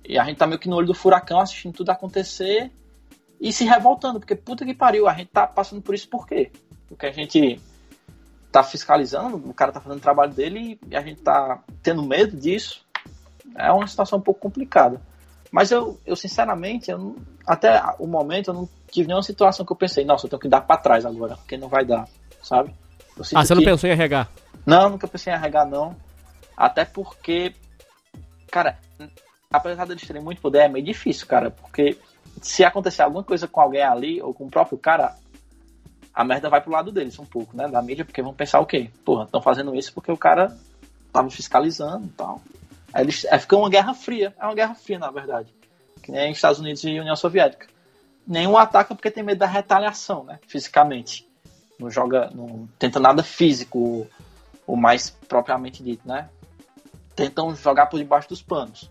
E a gente tá meio que no olho do furacão assistindo tudo acontecer e se revoltando, porque puta que pariu, a gente tá passando por isso por quê? Porque a gente tá fiscalizando, o cara tá fazendo o trabalho dele e a gente tá tendo medo disso. É uma situação um pouco complicada. Mas eu, eu sinceramente, eu não- até o momento, eu não tive nenhuma situação que eu pensei, nossa, eu tenho que dar pra trás agora, porque não vai dar, sabe? Ah, você não que- pensou em arregar? não, nunca pensei em arregar, não. Até porque, cara, apesar deles terem muito poder, é meio difícil, cara. Porque se acontecer alguma coisa com alguém ali, ou com o próprio cara, a merda vai pro lado deles um pouco, né? Da mídia, porque vão pensar o quê? Porra, estão fazendo isso porque o cara tava fiscalizando e tal. Aí eles, aí fica uma guerra fria. É uma guerra fria, na verdade. que nem Estados Unidos e União Soviética. Nenhum ataca porque tem medo da retaliação, né? Fisicamente. Não joga, não tenta nada físico, o mais propriamente dito, né? Tentam jogar por debaixo dos panos.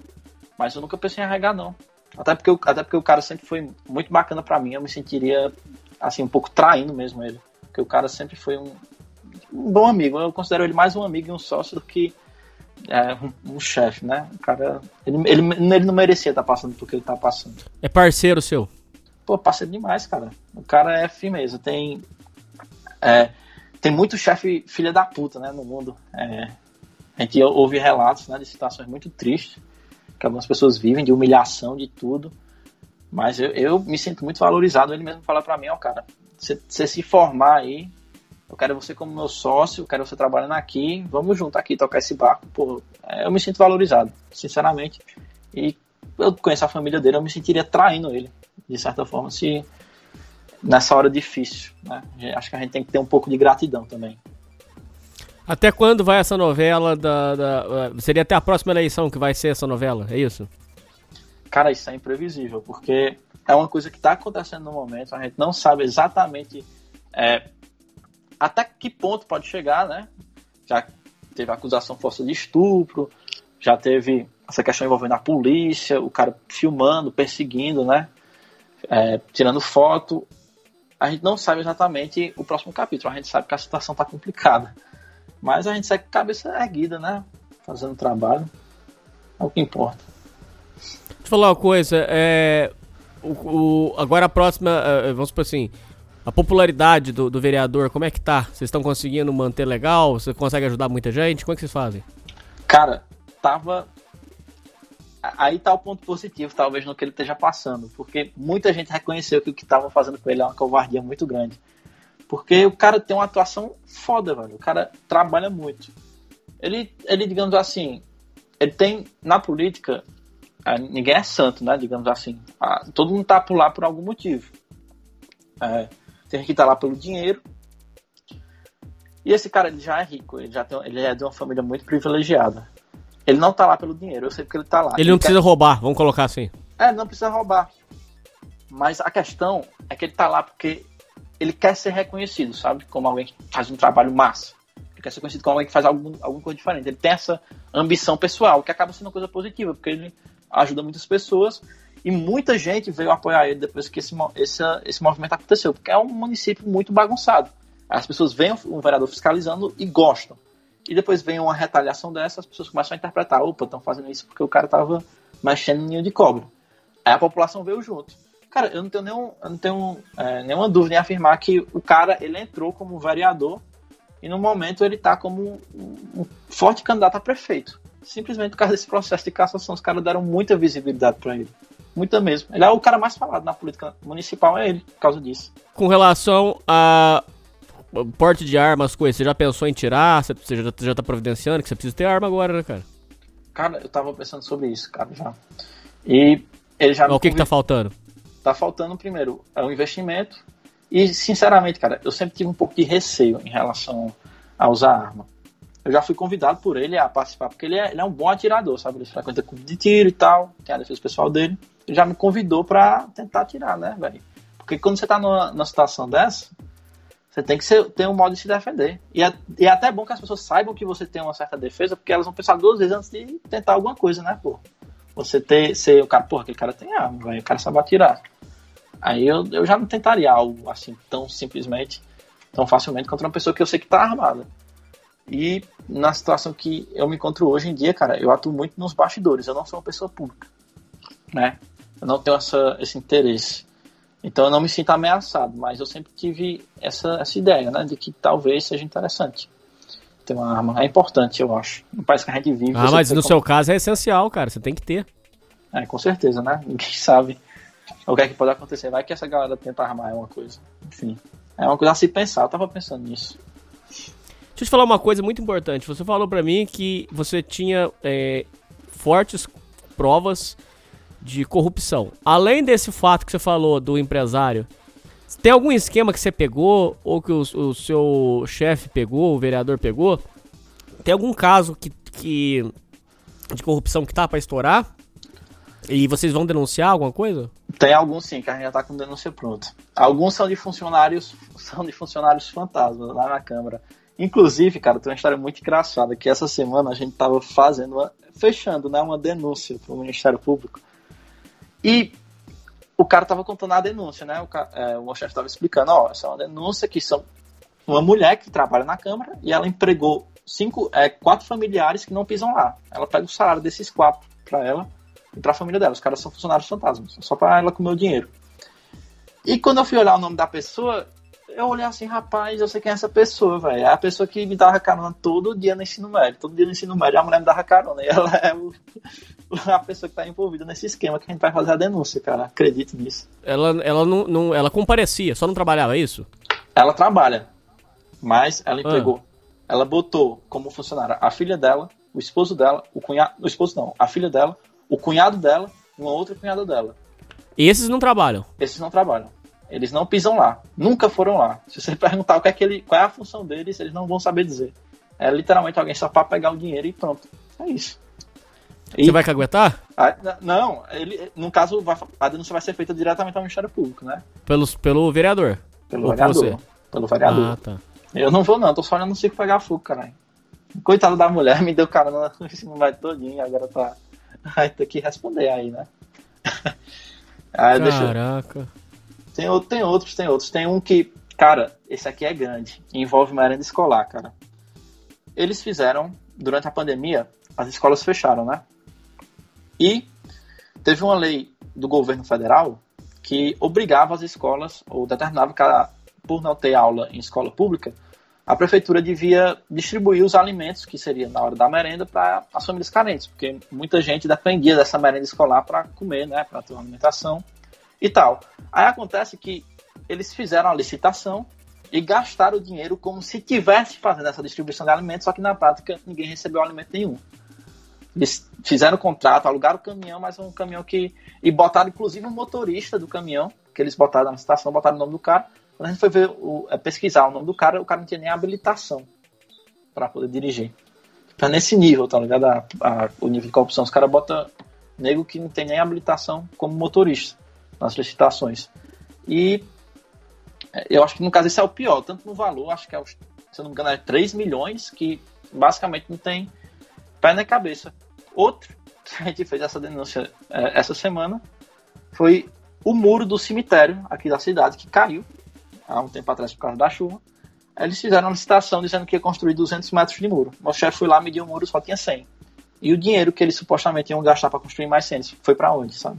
Mas eu nunca pensei em arregar, não. Até porque, até porque o cara sempre foi muito bacana para mim. Eu me sentiria, assim, um pouco traindo mesmo ele. Porque o cara sempre foi um, um bom amigo. Eu considero ele mais um amigo e um sócio do que é, um, um chefe, né? O cara, ele, ele, ele não merecia estar passando por que ele tá passando. É parceiro seu? Pô, parceiro demais, cara. O cara é firmeza. Tem, é, tem muito chefe filha da puta, né, no mundo. É, a gente ouve relatos, né, de situações muito tristes que algumas pessoas vivem, de humilhação, de tudo. Mas eu, eu me sinto muito valorizado. Ele mesmo fala para mim, ó, cara, você se formar aí, eu quero você como meu sócio, eu quero você trabalhando aqui, vamos junto aqui tocar esse barco. Pô, é, eu me sinto valorizado, sinceramente. E eu conheço a família dele, eu me sentiria traindo ele, de certa forma, se nessa hora difícil. Né? Acho que a gente tem que ter um pouco de gratidão também. Até quando vai essa novela da, da, Seria até a próxima eleição que vai ser essa novela, é isso? Cara, isso é imprevisível, porque é uma coisa que está acontecendo no momento, a gente não sabe exatamente é, até que ponto pode chegar, né? Já teve acusação força de estupro, já teve essa questão envolvendo a polícia, o cara filmando, perseguindo, né? É, tirando foto. A gente não sabe exatamente o próximo capítulo, a gente sabe que a situação está complicada. Mas a gente segue com a cabeça erguida, né? Fazendo trabalho. É o que importa. Eu falar uma coisa, é. O, o agora a próxima, é, vamos supor assim, a popularidade do, do vereador, como é que tá? Vocês estão conseguindo manter legal? Você consegue ajudar muita gente? Como é que vocês fazem? Cara, tava. Aí tá o ponto positivo, talvez, no que ele esteja passando. Porque muita gente reconheceu que o que estavam fazendo com ele é uma covardia muito grande. Porque o cara tem uma atuação foda, velho. O cara trabalha muito. Ele, ele digamos assim, ele tem. Na política, ninguém é santo, né? Digamos assim. Todo mundo tá por lá por algum motivo. É, tem que estar tá lá pelo dinheiro. E esse cara ele já é rico, ele já tem, ele é de uma família muito privilegiada. Ele não tá lá pelo dinheiro, eu sei porque ele tá lá. Ele, ele não precisa quer... roubar, vamos colocar assim. É, não precisa roubar. Mas a questão é que ele tá lá porque ele quer ser reconhecido, sabe? Como alguém que faz um trabalho massa. Ele quer ser conhecido como alguém que faz algum, alguma coisa diferente. Ele tem essa ambição pessoal, que acaba sendo uma coisa positiva, porque ele ajuda muitas pessoas e muita gente veio apoiar ele depois que esse, esse, esse movimento aconteceu, porque é um município muito bagunçado. As pessoas veem um vereador fiscalizando e gostam. E depois vem uma retaliação dessa, as pessoas começam a interpretar: opa, estão fazendo isso porque o cara estava mexendo no ninho de cobra. Aí a população veio junto. Cara, eu não tenho, nenhum, não tenho é, nenhuma dúvida em afirmar que o cara ele entrou como vereador e no momento ele está como um, um forte candidato a prefeito. Simplesmente por causa desse processo de cassação, os caras deram muita visibilidade para ele. Muita mesmo. Ele é o cara mais falado na política municipal, é ele, por causa disso. Com relação a porte de armas, coisas, você já pensou em tirar? Você já, já tá providenciando que você precisa ter arma agora, né, cara? Cara, eu tava pensando sobre isso, cara, já. E ele já. o que, que tá faltando? Tá faltando, primeiro, é o investimento. E, sinceramente, cara, eu sempre tive um pouco de receio em relação a usar arma. Eu já fui convidado por ele a participar, porque ele é, ele é um bom atirador, sabe? Ele frequenta clube de tiro e tal, tem a defesa pessoal dele ele já me convidou para tentar tirar, né, velho? Porque quando você tá numa, numa situação dessa, você tem que ser, ter um modo de se defender. E é, e é até bom que as pessoas saibam que você tem uma certa defesa, porque elas vão pensar duas vezes antes de tentar alguma coisa, né, pô? Você ter, ser o cara, porra, aquele cara tem arma, velho, o cara sabe atirar. Aí eu, eu já não tentaria algo assim tão simplesmente, tão facilmente contra uma pessoa que eu sei que tá armada. E na situação que eu me encontro hoje em dia, cara, eu atuo muito nos bastidores, eu não sou uma pessoa pública, né? Eu não tenho essa, esse interesse. Então eu não me sinto ameaçado, mas eu sempre tive essa, essa ideia, né, de que talvez seja interessante ter uma arma. É importante, eu acho. No país que a gente vive. Ah, mas no como... seu caso é essencial, cara. Você tem que ter. É, com certeza, né? Ninguém [laughs] sabe o que é que pode acontecer. Vai que essa galera tenta armar uma coisa. Enfim, é uma coisa a se pensar. Eu tava pensando nisso. Deixa eu te falar uma coisa muito importante. Você falou para mim que você tinha é, fortes provas de corrupção. Além desse fato que você falou do empresário, tem algum esquema que você pegou ou que o, o seu chefe pegou, o vereador pegou? Tem algum caso que, que de corrupção que tá para estourar? E vocês vão denunciar alguma coisa? Tem alguns sim, que a gente já tá com denúncia pronta. Alguns são de funcionários, [laughs] são de funcionários fantasmas lá na Câmara. Inclusive, cara, tem uma história muito engraçada que essa semana a gente tava fazendo, uma, fechando, né, uma denúncia pro Ministério Público. E o cara tava contando a denúncia, né? O, é, o meu chefe tava explicando, ó, essa é uma denúncia que são uma mulher que trabalha na Câmara e ela empregou cinco, é, quatro familiares que não pisam lá. Ela pega o salário desses quatro pra ela e pra família dela. Os caras são funcionários fantasmas, só pra ela comer o dinheiro. E quando eu fui olhar o nome da pessoa, eu olhei assim, rapaz, eu sei quem é essa pessoa, velho. É a pessoa que me dava carona todo dia no ensino médio. Todo dia no ensino médio a mulher me dava carona. E ela é o- [laughs] a pessoa que tá envolvida nesse esquema que a gente vai fazer a denúncia, cara. Acredite nisso. Ela, ela não, não- Ela comparecia, só não trabalhava, é isso? Ela trabalha, mas ela empregou. Ela botou como funcionária a filha dela, o esposo dela, o cunhado. O esposo não, a filha dela, o cunhado dela, uma outra cunhada dela. E esses não trabalham. Esses não trabalham. Eles não pisam lá. Nunca foram lá. Se você [laughs] perguntar o que é que ele, qual é a função deles, eles não vão saber dizer. É literalmente alguém só para pegar o dinheiro e pronto. É isso. E- Você vai caguetar? Ah, não, ele, no caso, a denúncia vai ser feita diretamente ao Ministério Público, né? Pelos, pelo vereador. Pelo Ou vereador. você? Pelo vereador. Ah, tá. Eu não vou não, tô só olhando no circo pegar fogo, caralho. Coitado da mulher, [laughs] me deu cara no ensino médio todinho, agora tá. [laughs] Vai ter que responder aí, né? aí deixa eu... Tem, outro, tem outros, tem outros. Tem um que, cara, esse aqui é grande. Envolve merenda escolar, cara. Eles fizeram, durante a pandemia, as escolas fecharam, né? E teve uma lei do governo federal que obrigava as escolas, ou determinava que, por não ter aula em escola pública, a prefeitura devia distribuir os alimentos, que seria na hora da merenda, para as famílias carentes, porque muita gente dependia dessa merenda escolar para comer, né, para ter uma alimentação e tal. Aí acontece que eles fizeram a licitação e gastaram o dinheiro como se tivesse fazendo essa distribuição de alimentos, só que na prática ninguém recebeu alimento nenhum. Eles fizeram o contrato, alugaram o caminhão, mas um caminhão que. E botaram inclusive um motorista do caminhão, que eles botaram na licitação, botaram o nome do cara. Quando a gente foi ver o, é, pesquisar o nome do cara, o cara não tinha nem habilitação para poder dirigir. Tá nesse nível, tá ligado? A- a- o nível de corrupção. Os caras botam nego que não tem nem habilitação como motorista nas licitações. E é, eu acho que no caso esse é o pior, tanto no valor, acho que é, se eu não me engano, é 3 milhões, que basicamente não tem pé na cabeça. Outro [laughs] que a gente fez essa denúncia é, essa semana foi o muro do cemitério aqui da cidade, que caiu há um tempo atrás por causa da chuva. Eles fizeram uma licitação dizendo que ia construir 200 metros de muro. O chefe foi lá, mediu o muro, só tinha 100. E o dinheiro que eles supostamente iam gastar para construir mais 100 foi para onde, sabe?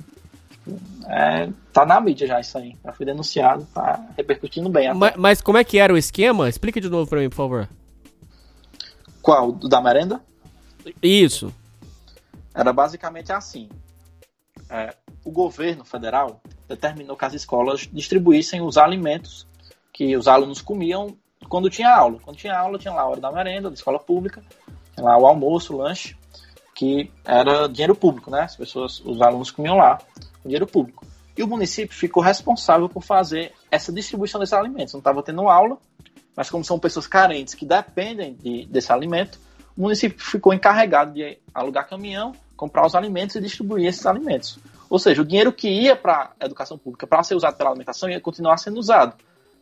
É, tá na mídia já isso aí. Já foi denunciado, tá repercutindo bem. até. Ma- Mas, como é que era o esquema? Explica de novo pra mim, por favor. Qual? Da merenda? Isso. Era basicamente assim. É, o governo federal determinou que as escolas distribuíssem os alimentos que os alunos comiam quando tinha aula. Quando tinha aula, tinha lá a hora da merenda, da escola pública, tinha lá o almoço, o lanche, que era dinheiro público, né? As pessoas, os alunos comiam lá, dinheiro público. E o município ficou responsável por fazer essa distribuição desses alimentos. Não estava tendo aula, mas como são pessoas carentes que dependem de, desse alimento, o município ficou encarregado de alugar caminhão, comprar os alimentos e distribuir esses alimentos. Ou seja, o dinheiro que ia para a educação pública para ser usado pela alimentação ia continuar sendo usado.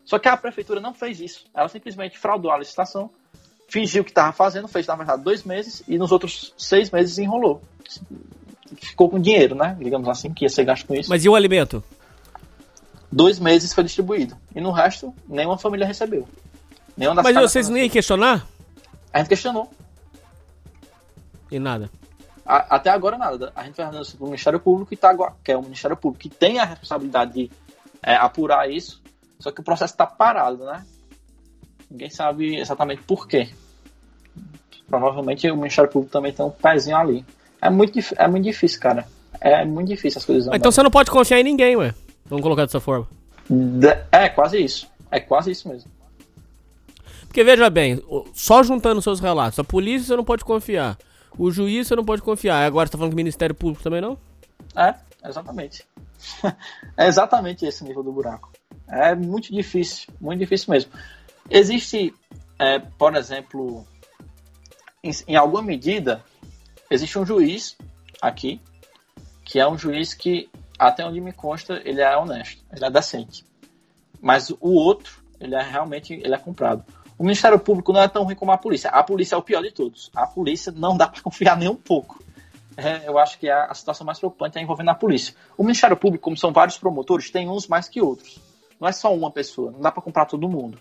Só que a prefeitura não fez isso. Ela simplesmente fraudou a licitação, fingiu que estava fazendo, fez na verdade dois meses e nos outros seis meses enrolou. Ficou com dinheiro, né? Digamos assim, que ia ser gasto com isso. Mas e o alimento? Dois meses foi distribuído. E no resto, nenhuma família recebeu. Nenhuma das Mas vocês nem iam questionar? A gente questionou. E nada. A- até agora nada. A gente vai denúncia o Ministério Público, e tá, que é o Ministério Público que tem a responsabilidade de é, apurar isso, só que o processo está parado, né? Ninguém sabe exatamente por quê. Provavelmente o Ministério Público também tem um pezinho ali. É muito, é muito difícil, cara. É muito difícil as coisas Então andarem. você não pode confiar em ninguém, ué. Vamos colocar dessa forma. É quase isso. É quase isso mesmo. Porque veja bem, só juntando seus relatos, a polícia você não pode confiar. O juiz você não pode confiar. Agora você tá falando que o Ministério Público também não? É, exatamente. [laughs] é exatamente esse nível do buraco. É muito difícil, muito difícil mesmo. Existe, é, por exemplo, em, em alguma medida, existe um juiz aqui que é um juiz que, até onde me consta, ele é honesto, ele é decente. Mas o outro, ele é realmente ele é comprado. O Ministério Público não é tão ruim como a polícia. A polícia é o pior de todos. A polícia não dá [laughs] para confiar nem um pouco. É, eu acho que a, a, situação mais preocupante é envolvendo a polícia. O Ministério Público, como são vários promotores, tem uns mais que outros. Não é só uma pessoa, não dá para comprar todo mundo.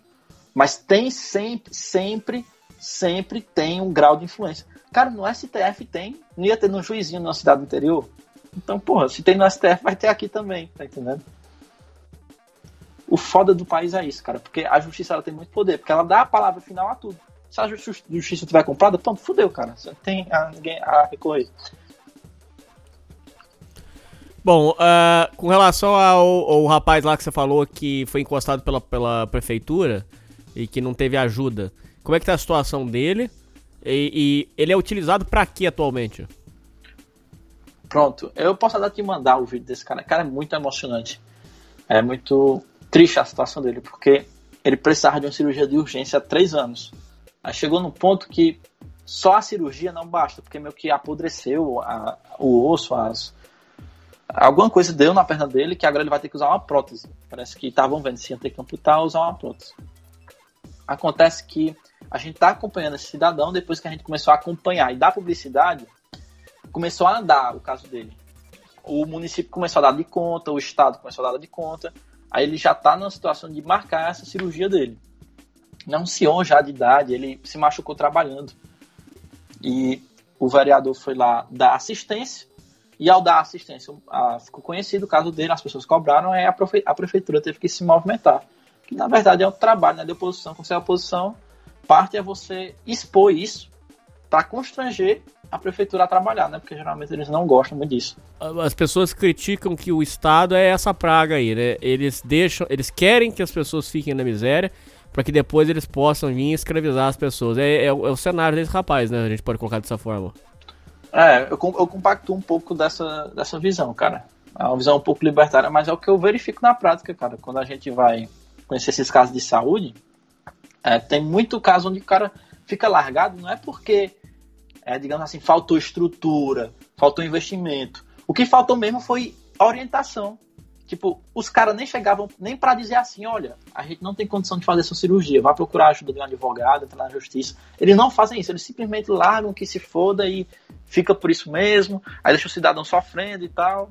Mas tem sempre, sempre, sempre tem um grau de influência. Cara, no STF tem, não ia ter no juizinho na cidade do interior. Então, porra, se tem no STF, vai ter aqui também, tá entendendo? O foda do país é isso, cara, porque a justiça ela tem muito poder, porque ela dá a palavra final a tudo. Se a justiça tiver comprada, pronto, fudeu, cara. Você tem a, ninguém a recorrer. Bom, uh, com relação ao, ao, rapaz lá que você falou que foi encostado pela, pela prefeitura e que não teve ajuda, como é que tá a situação dele? E, e ele é utilizado para quê atualmente? Pronto, eu posso até te mandar o vídeo desse cara. Cara, é muito emocionante. É muito triste a situação dele, porque ele precisava de uma cirurgia de urgência há três anos. Aí chegou num ponto que só a cirurgia não basta, porque meio que apodreceu a, o osso, as, alguma coisa deu na perna dele que agora ele vai ter que usar uma prótese. Parece que estavam vendo se ia ter que amputar usar uma prótese. Acontece que a gente está acompanhando esse cidadão depois que a gente começou a acompanhar e dar publicidade, começou a andar o caso dele. O município começou a dar de conta, o estado começou a dar de conta, Aí ele já está numa situação de marcar essa cirurgia dele. Não um senhor já de idade, ele se machucou trabalhando. E o vereador foi lá dar assistência, e ao dar assistência, a, ficou conhecido o caso dele, as pessoas cobraram, aí a, prefeitura teve que se movimentar. Que na verdade é um trabalho né, de oposição. Quando é oposição, parte é você expor isso para constranger a prefeitura a trabalhar, né? Porque geralmente eles não gostam muito disso. As pessoas criticam que o Estado é essa praga aí, né? Eles deixam, eles querem que as pessoas fiquem na miséria para que depois eles possam vir escravizar as pessoas. É, é, é, o cenário desse rapaz, né? A gente pode colocar dessa forma. É, eu, eu compacto um pouco dessa, dessa visão, cara. É uma visão um pouco libertária, mas é o que eu verifico na prática, cara. Quando a gente vai conhecer esses casos de saúde, é, tem muito caso onde o cara fica largado, não é porque é, digamos assim, faltou estrutura, faltou investimento. O que faltou mesmo foi orientação. Tipo, os caras nem chegavam nem para dizer assim, olha, a gente não tem condição de fazer essa cirurgia, vai procurar ajuda de um advogado, entrar na justiça. Eles não fazem isso, eles simplesmente largam que se foda e fica por isso mesmo, aí deixa o cidadão sofrendo e tal.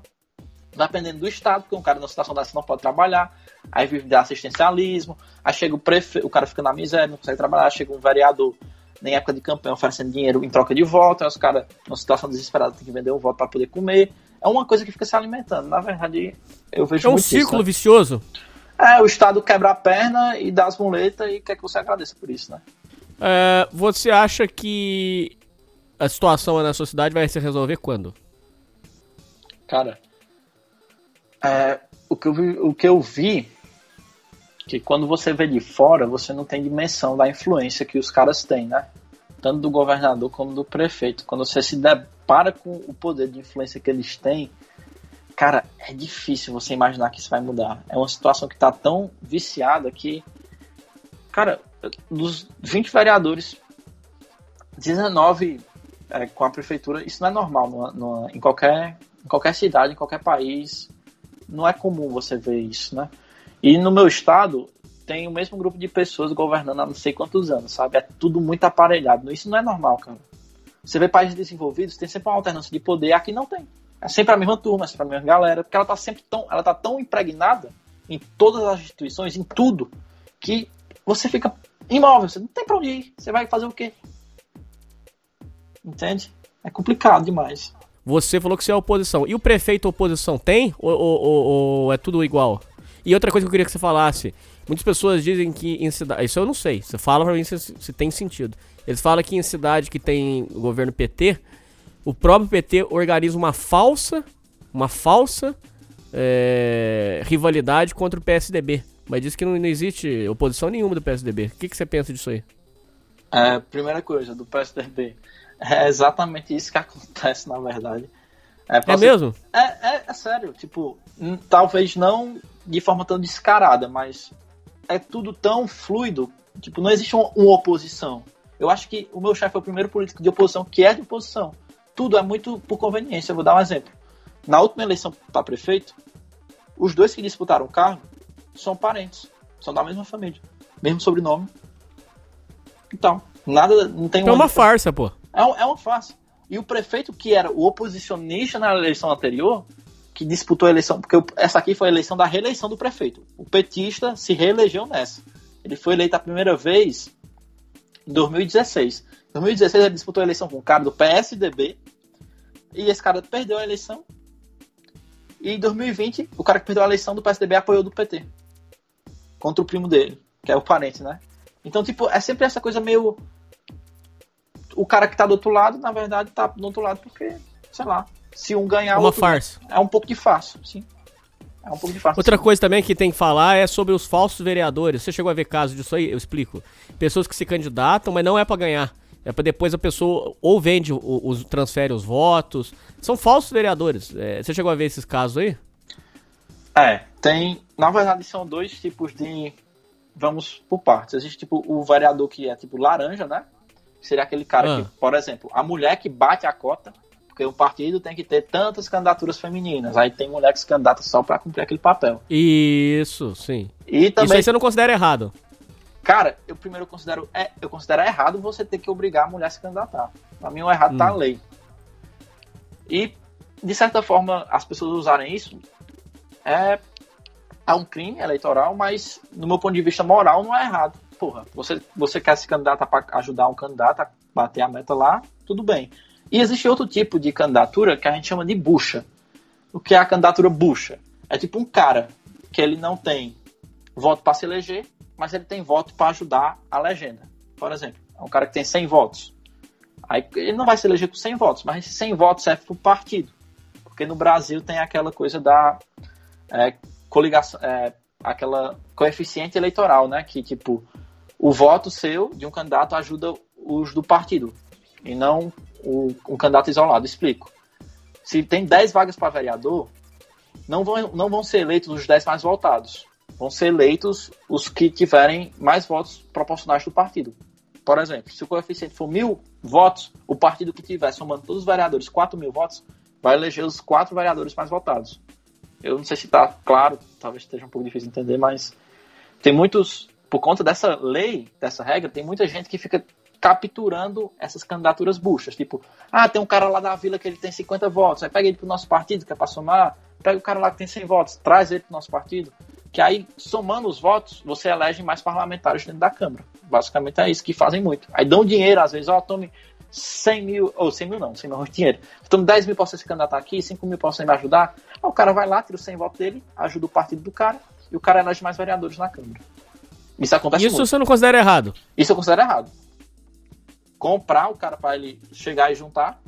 Dependendo do estado, porque um cara na situação dessa não pode trabalhar, aí vive de assistencialismo, aí chega o prefeito, o cara fica na miséria, não consegue trabalhar, chega um vereador nem época de campanha oferecendo dinheiro em troca de voto, aí os caras, numa situação desesperada, tem que vender o voto para poder comer. É uma coisa que fica se alimentando. Na verdade, eu vejo É um círculo isso, né? vicioso. É, o Estado quebra a perna e dá as muletas e quer que você agradeça por isso, né? É, você acha que a situação na sociedade vai se resolver quando? Cara, é, o, que eu vi, o que eu vi que quando você vê de fora, você não tem dimensão da influência que os caras têm, né? Tanto do governador como do prefeito. Quando você se depara com o poder de influência que eles têm, cara, é difícil você imaginar que isso vai mudar. É uma situação que tá tão viciada que, cara, dos 20 vereadores, 19 é, com a prefeitura, isso não é normal numa, numa, em, qualquer, em qualquer cidade, em qualquer país. Não é comum você ver isso, né? E no meu estado, tem o mesmo grupo de pessoas governando há não sei quantos anos, sabe? É tudo muito aparelhado. Isso não é normal, cara. Você vê países desenvolvidos, tem sempre uma alternância de poder, aqui não tem. É sempre a mesma turma, é sempre a mesma galera, porque ela tá sempre tão, ela tá tão impregnada em todas as instituições, em tudo, que você fica imóvel, você não tem pra onde ir. Você vai fazer o quê? Entende? É complicado demais. Você falou que você é oposição. E o prefeito oposição tem? Ou, ou, ou, ou é tudo igual? E outra coisa que eu queria que você falasse. Muitas pessoas dizem que em cidade. Isso eu não sei. Você fala pra mim se, se tem sentido. Eles falam que em cidade que tem governo PT, o próprio PT organiza uma falsa. Uma falsa é, rivalidade contra o PSDB. Mas diz que não, não existe oposição nenhuma do PSDB. O que, que você pensa disso aí? É, primeira coisa, do PSDB. É exatamente isso que [laughs] acontece, na verdade. É, é mesmo? É, é, é, sério. Tipo, talvez não de forma tão descarada, mas é tudo tão fluido. Tipo, não existe uma, uma oposição. Eu acho que o meu chefe é o primeiro político de oposição que é de oposição. Tudo é muito por conveniência. Eu vou dar um exemplo. Na última eleição para prefeito, os dois que disputaram o cargo são parentes, são da mesma família, mesmo sobrenome. Então, nada, não tem É uma farsa, pô. é, é uma farsa. E o prefeito, que era o oposicionista na eleição anterior, que disputou a eleição, porque o- essa aqui foi a eleição da reeleição do prefeito. O petista se reelegeu nessa. Ele foi eleito a primeira vez em 2016. Em 2016 ele disputou a eleição com um cara do PSDB, e esse cara perdeu a eleição. E em 2020, o cara que perdeu a eleição do PSDB apoiou do PT. Contra o primo dele, que é o parente, né? Então, tipo, é sempre essa coisa meio o cara que tá do outro lado, na verdade, tá do outro lado porque, sei lá, se um ganhar, É uma outro farsa. É um pouco de farsa, sim. É um pouco de farsa. Outra sim. coisa também que tem que falar é sobre os falsos vereadores. Você chegou a ver casos disso aí? Eu explico. Pessoas que se candidatam, mas não é pra ganhar. É pra depois a pessoa ou vende, o- os, transfere os votos. São falsos vereadores. É, você chegou a ver esses casos aí? É, tem. Na verdade, são dois tipos de. Vamos por partes. Existe tipo o vereador que é tipo laranja, né? Que seria aquele cara Ah. que, por exemplo, a mulher que bate a cota, porque o partido tem que ter tantas candidaturas femininas. Aí tem mulher que se candidata só pra cumprir aquele papel. Isso, sim. E Isso também aí você não considera errado. Cara, eu primeiro considero, é, eu considero errado você ter que obrigar a mulher a se candidatar. Pra mim, o errado tá Hum. na lei. E, de certa forma, as pessoas usarem isso é, é um crime eleitoral, mas, no meu ponto de vista moral, não é errado. Porra, você, você quer se candidatar para ajudar um candidato a bater a meta lá, tudo bem. E existe outro tipo de candidatura que a gente chama de bucha. O que é a candidatura bucha? É tipo um cara que ele não tem voto para se eleger, mas ele tem voto para ajudar a legenda. Por exemplo, é um cara que tem 100 votos. Aí ele não vai se eleger com 100 votos, mas esses 100 votos serve para o partido. Porque no Brasil tem aquela coisa da é, coligação, é, aquela coeficiente eleitoral, né? Que tipo, o voto seu de um candidato ajuda os do partido e não o, um candidato isolado. Explico. Se tem 10 vagas para vereador, não vão, não vão ser eleitos os 10 mais votados. Vão ser eleitos os que tiverem mais votos proporcionais do partido. Por exemplo, se o coeficiente for mil votos, o partido que tiver somando todos os vereadores 4 mil votos, vai eleger os quatro vereadores mais votados. Eu não sei se está claro, talvez esteja um pouco difícil de entender, mas tem muitos, por conta dessa lei, dessa regra, tem muita gente que fica capturando essas candidaturas buchas. Tipo, ah, tem um cara lá da vila que ele tem 50 votos, aí pega ele pro nosso partido, que é pra somar, pega o cara lá que tem 100 votos, traz ele pro nosso partido, que aí, somando os votos, você elege mais parlamentares dentro da Câmara. Basicamente é isso que fazem muito. Aí dão dinheiro, às vezes, ó, tome 100 mil, ou 100 mil não, 100 mil dinheiro. Tome 10 mil pra você se candidatar aqui, 5 mil pra você me ajudar. Aí o cara vai lá, tira os 100 votos dele, ajuda o partido do cara, e o cara elege mais vereadores na Câmara. Isso acontece Isso muito. você não considera errado. Isso eu considero errado. Comprar o cara para ele chegar e juntar,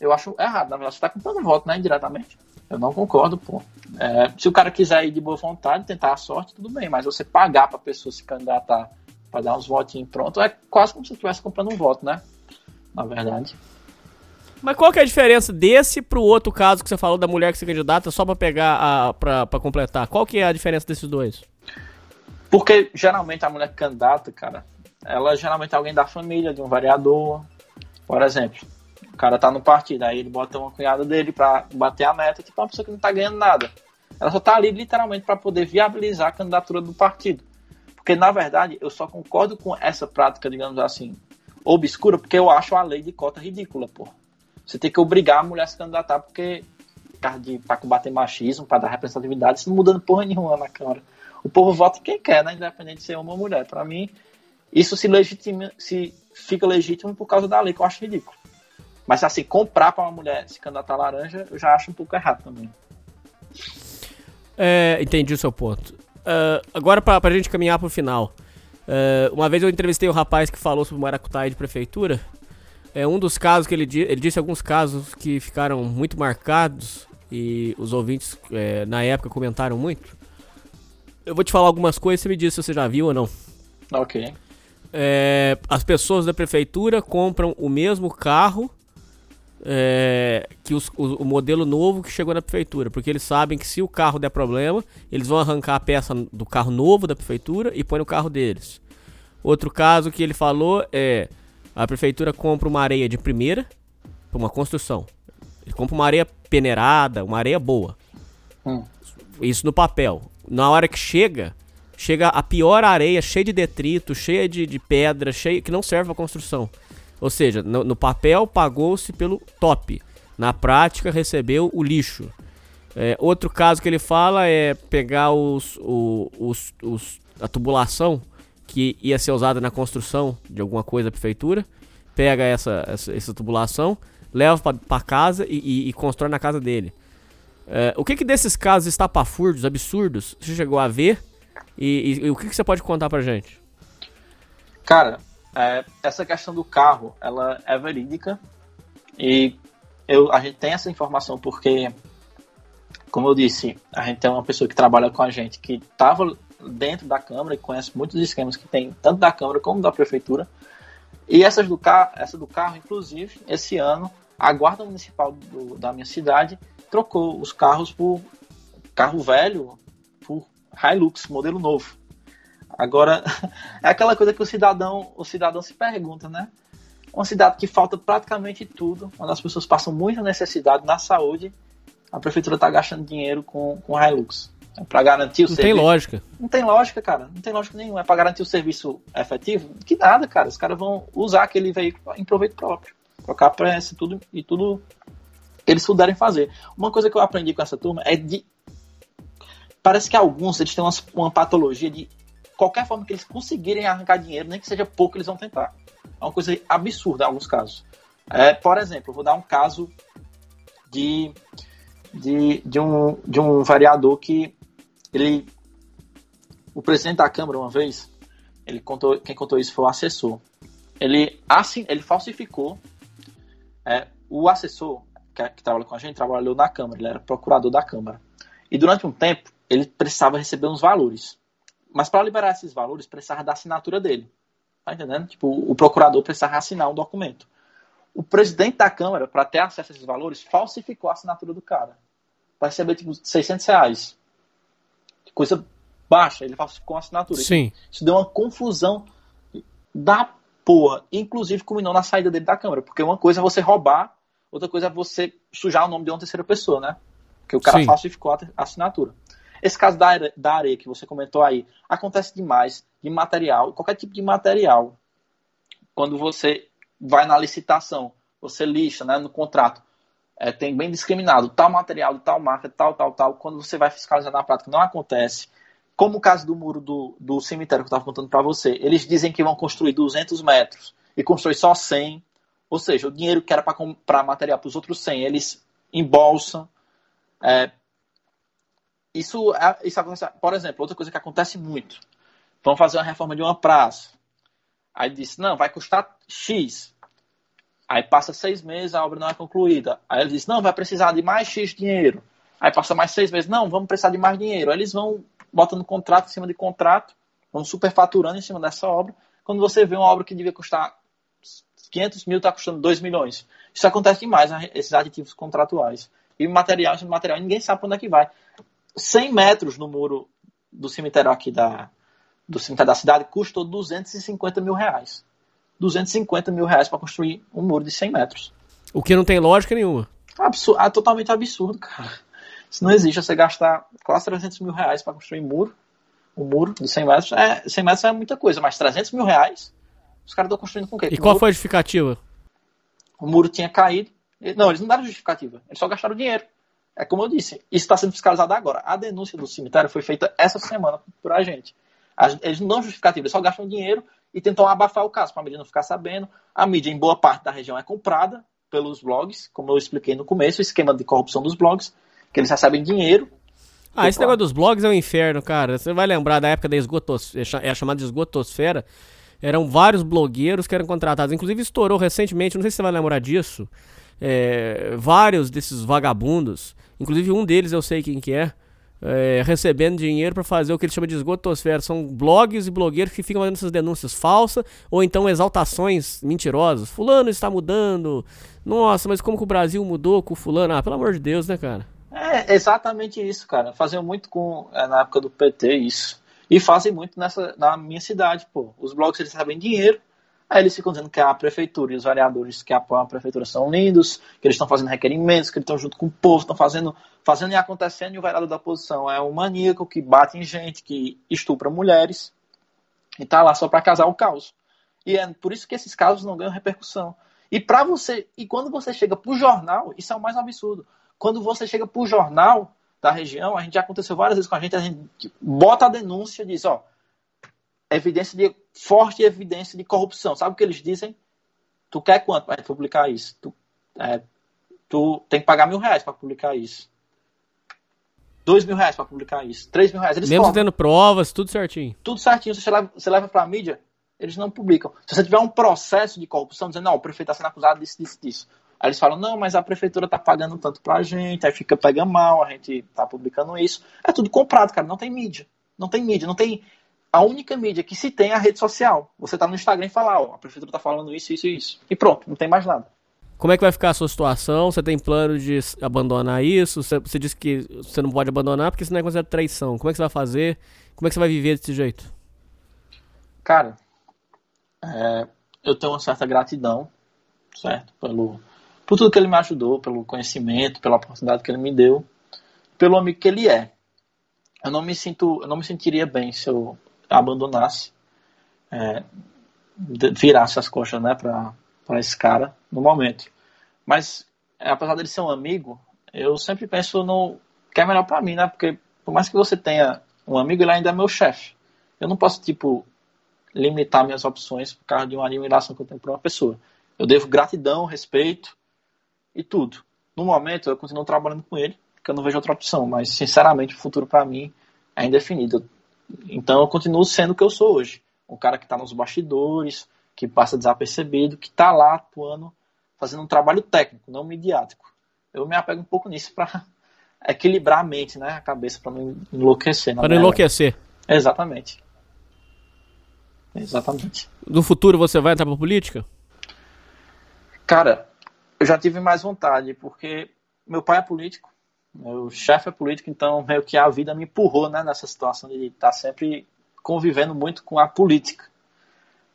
eu acho errado. Na verdade, você tá comprando voto, né? Indiretamente. Eu não concordo, pô. É, se o cara quiser ir de boa vontade, tentar a sorte, tudo bem. Mas você pagar pra pessoa se candidatar para dar uns votinhos pronto, é quase como se você estivesse comprando um voto, né? Na verdade. Mas qual que é a diferença desse pro outro caso que você falou da mulher que se candidata só pra pegar a. pra completar? Qual que é a diferença desses dois? Porque geralmente a mulher candidata, cara, ela geralmente é alguém da família, de um vereador. Por exemplo, o cara tá no partido, aí ele bota uma cunhada dele pra bater a meta, tipo uma pessoa que não tá ganhando nada. Ela só tá ali literalmente para poder viabilizar a candidatura do partido. Porque, na verdade, eu só concordo com essa prática, digamos assim, obscura, porque eu acho a lei de cota ridícula, pô. Você tem que obrigar a mulher a se candidatar porque para combater machismo, para dar representatividade, isso não mudando porra nenhuma na Câmara. O povo vota quem quer, né? Independente de ser homem ou mulher. Para mim, isso se legitima, se fica legítimo por causa da lei, que eu acho ridículo. Mas assim, comprar para uma mulher se candidatar laranja, eu já acho um pouco errado também. É, entendi o seu ponto. Uh, agora, pra, pra gente caminhar pro final. Uh, uma vez eu entrevistei um rapaz que falou sobre o Maracutaia de prefeitura. É um dos casos que ele, di ele disse alguns casos que ficaram muito marcados e os ouvintes é, na época comentaram muito. Eu vou te falar algumas coisas, você me diz se você já viu ou não. Ok. É, as pessoas da prefeitura compram o mesmo carro é, que os, o, o, modelo novo que chegou na prefeitura, porque eles sabem que se o carro der problema, eles vão arrancar a peça do carro novo da prefeitura e põe no carro deles. Outro caso que ele falou é a prefeitura compra uma areia de primeira para uma construção. Ele compra uma areia peneirada, uma areia boa. Hum. Isso no papel. Na hora que chega, chega a pior areia, cheia de detrito, cheia de, de pedra, cheia que não serve para construção. Ou seja, no, no papel pagou-se pelo top. Na prática recebeu o lixo. É, outro caso que ele fala é pegar os, o- os, os- a tubulação que ia ser usada na construção de alguma coisa da prefeitura, pega essa, essa, essa tubulação, leva para casa e, e- e constrói na casa dele. É, o que, que desses casos estapafúrdios, absurdos, você chegou a ver? E, e- e o que, que você pode contar pra gente? Cara, é, essa questão do carro, ela é verídica e eu, a gente tem essa informação porque, como eu disse, a gente tem uma pessoa que trabalha com a gente que estava dentro da Câmara e conhece muitos esquemas que tem tanto da Câmara como da Prefeitura. E essas do carro, essa do carro, inclusive, esse ano, a Guarda Municipal do- da minha cidade trocou os carros por carro velho por Hilux, modelo novo. Agora, [laughs] é aquela coisa que o cidadão, o cidadão se pergunta, né? Uma cidade que falta praticamente tudo, onde as pessoas passam muita necessidade na saúde, a prefeitura está gastando dinheiro com, com Hilux. É para garantir o Não tem serviço. lógica. Não tem lógica, cara. Não tem lógica nenhuma. É para garantir o serviço efetivo? Que nada, cara. Os caras vão usar aquele veículo em proveito próprio. Trocar pressa tudo, e tudo eles puderem fazer. Uma coisa que eu aprendi com essa turma é de. Parece que alguns eles têm uma, uma patologia de qualquer forma que eles conseguirem arrancar dinheiro, nem que seja pouco, eles vão tentar. É uma coisa absurda em alguns casos. É, por exemplo, vou dar um caso de, de, de, um, de um vereador que ele o presidente da Câmara uma vez, ele contou, quem contou isso foi o assessor. Ele assim, ele falsificou é, o assessor que, que trabalha com a gente trabalhou na Câmara, ele era procurador da Câmara. E durante um tempo ele precisava receber uns valores, mas para liberar esses valores precisava da assinatura dele. Tá entendendo? Tipo, o procurador precisava assinar um documento. O presidente da Câmara, para ter acesso a esses valores, falsificou a assinatura do cara. Para receber tipo 600 reais. Coisa baixa, ele falsificou a assinatura. Sim. Isso deu uma confusão da porra. Inclusive culminou na saída dele da Câmara. Porque uma coisa é você roubar, outra coisa é você sujar o nome de uma terceira pessoa, né? Porque o cara Sim. falsificou a assinatura. Esse caso da areia, da areia que você comentou aí, acontece demais de material, qualquer tipo de material. Quando você vai na licitação, você lixa né, no contrato, é, tem bem discriminado tal material tal marca, tal, tal, tal. Quando você vai fiscalizar na prática, não acontece. Como o caso do muro do, do cemitério que eu estava contando para você, eles dizem que vão construir 200 metros e constrói só 100. Ou seja, o dinheiro que era para comprar material para os outros 100, eles embolsam. É, isso, é- isso acontece, por exemplo, outra coisa que acontece muito. Vão fazer uma reforma de uma praça. Aí disse, não, vai custar X. Aí passa seis meses, a obra não é concluída. Aí ele diz, não, vai precisar de mais X dinheiro. Aí passa mais seis meses, não, vamos precisar de mais dinheiro. Aí eles vão botando contrato em cima de contrato, vão superfaturando em cima dessa obra. Quando você vê uma obra que devia custar 500 mil, está custando 2 milhões. Isso acontece demais, né, esses aditivos contratuais. E material, esse material, ninguém sabe para onde é que vai. 100 metros no muro do cemitério aqui da, do cemitério da cidade custou 250 mil reais. 250 mil reais para construir um muro de 100 metros. O que não tem lógica nenhuma. Absurdo, ah, totalmente absurdo, cara. Isso não existe. Você gastar quase 300 mil reais para construir muro, um muro de 100 metros, é, 100 metros é muita coisa, mas 300 mil reais, os caras estão construindo com o quê? E qual muro- foi a justificativa? o muro tinha caído. Não, eles não deram justificativa. Eles só gastaram dinheiro. É como eu disse, isso está sendo fiscalizado agora. A denúncia do cemitério foi feita essa semana por a gente. Eles não dão justificativa, eles só gastam dinheiro e tentam abafar o caso para a mídia não ficar sabendo. A mídia, em boa parte da região, é comprada pelos blogs, como eu expliquei no começo, o esquema de corrupção dos blogs, que eles recebem dinheiro. Ah, esse negócio dos blogs é um inferno, cara. Você vai lembrar da época da esgotosfera, é chamada de esgotosfera. Eram vários blogueiros que eram contratados. Inclusive estourou recentemente, não sei se você vai lembrar disso. é, vários desses vagabundos, inclusive um deles eu sei quem que é, é, recebendo dinheiro pra fazer o que eles chamam de esgotosfera. São blogs e blogueiros que ficam fazendo essas denúncias falsas ou então exaltações mentirosas. Fulano está mudando. Nossa, mas como que o Brasil mudou com o fulano? Ah, pelo amor de Deus, né, cara? É exatamente isso, cara. Faziam muito com é, na época do PT isso. E fazem muito nessa, na minha cidade, pô. Os blogs eles recebem dinheiro, Aí eles ficam dizendo que a prefeitura e os vereadores que apoiam a prefeitura são lindos, que eles estão fazendo requerimentos, que eles estão junto com o povo, estão fazendo, fazendo e acontecendo, e o vereador da oposição é um maníaco que bate em gente, que estupra mulheres, e tá lá só para casar o caos. E é por isso que esses casos não ganham repercussão. E para você, e quando você chega pro jornal, isso é o mais absurdo. Quando você chega pro jornal da região, a gente já aconteceu várias vezes com a gente, a gente bota a denúncia e diz, ó, evidência de forte evidência de corrupção. Sabe o que eles dizem? Tu quer quanto para publicar isso? Tu, é, tu tem que pagar mil reais para publicar isso. Dois mil reais para publicar isso. Três mil reais. Eles Mesmo tendo provas, tudo certinho. Tudo certinho. Você leva, você leva para a mídia, eles não publicam. Se você tiver um processo de corrupção, dizendo, não, o prefeito está sendo acusado disso, disso, disso. Aí eles falam, não, mas a prefeitura está pagando tanto para a gente, aí fica pega mal, a gente está publicando isso. É tudo comprado, cara. Não tem mídia. Não tem mídia, não tem a única mídia que se tem é a rede social. Você tá no Instagram e fala, ó, a prefeitura tá falando isso, isso e isso. E pronto, não tem mais nada. Como é que vai ficar a sua situação? Você tem plano de abandonar isso? Você, você disse que você não pode abandonar porque isso não é considerado traição. Como é que você vai fazer? Como é que você vai viver desse jeito? Cara, é, eu tenho uma certa gratidão, certo? Pelo, por tudo que ele me ajudou, pelo conhecimento, pela oportunidade que ele me deu, pelo amigo que ele é. Eu não me sinto, eu não me sentiria bem se eu abandonasse, é, virasse as costas, né, para esse cara no momento. Mas é, apesar dele ser um amigo, eu sempre penso no que é melhor para mim, né? Porque por mais que você tenha um amigo, ele ainda é meu chefe. Eu não posso tipo limitar minhas opções por causa de uma admiração que eu tenho por uma pessoa. Eu devo gratidão, respeito e tudo. No momento, eu continuo trabalhando com ele, porque eu não vejo outra opção, mas sinceramente, o futuro para mim é indefinido. Então, eu continuo sendo o que eu sou hoje. Um cara que está nos bastidores, que passa desapercebido, que está lá atuando, fazendo um trabalho técnico, não midiático. Eu me apego um pouco nisso para [laughs] equilibrar a mente, né, a cabeça, para não enlouquecer. Para não enlouquecer. Exatamente. Exatamente. No futuro você vai entrar pra política? Cara, eu já tive mais vontade, porque meu pai é político, meu chefe é político, então meio que a vida me empurrou né, nessa situação de estar sempre convivendo muito com a política.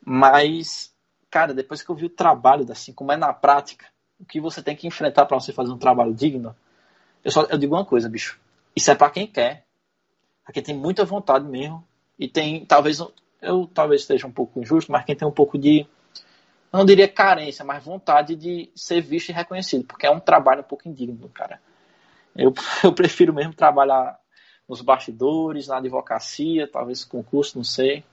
Mas, cara, depois que eu vi o trabalho, assim, como é na prática, o que você tem que enfrentar para você fazer um trabalho digno, eu só eu digo uma coisa, bicho. Isso é para quem quer, pra quem tem muita vontade mesmo, e tem, talvez, eu talvez esteja um pouco injusto, mas quem tem um pouco de não diria carência, mas vontade de ser visto e reconhecido, porque é um trabalho um pouco indigno, cara. Eu, [laughs] eu prefiro mesmo trabalhar nos bastidores, na advocacia, talvez concurso, não sei,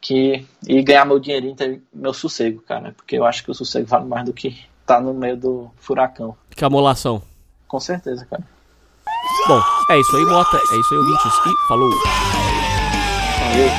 que e ganhar meu dinheirinho, ter meu sossego, cara, porque eu acho que o sossego vale mais do que estar no meio do furacão. Que amolação. Com certeza, cara. Bom, é isso aí, Mota. É isso aí, ouvintes. E falou. Valeu.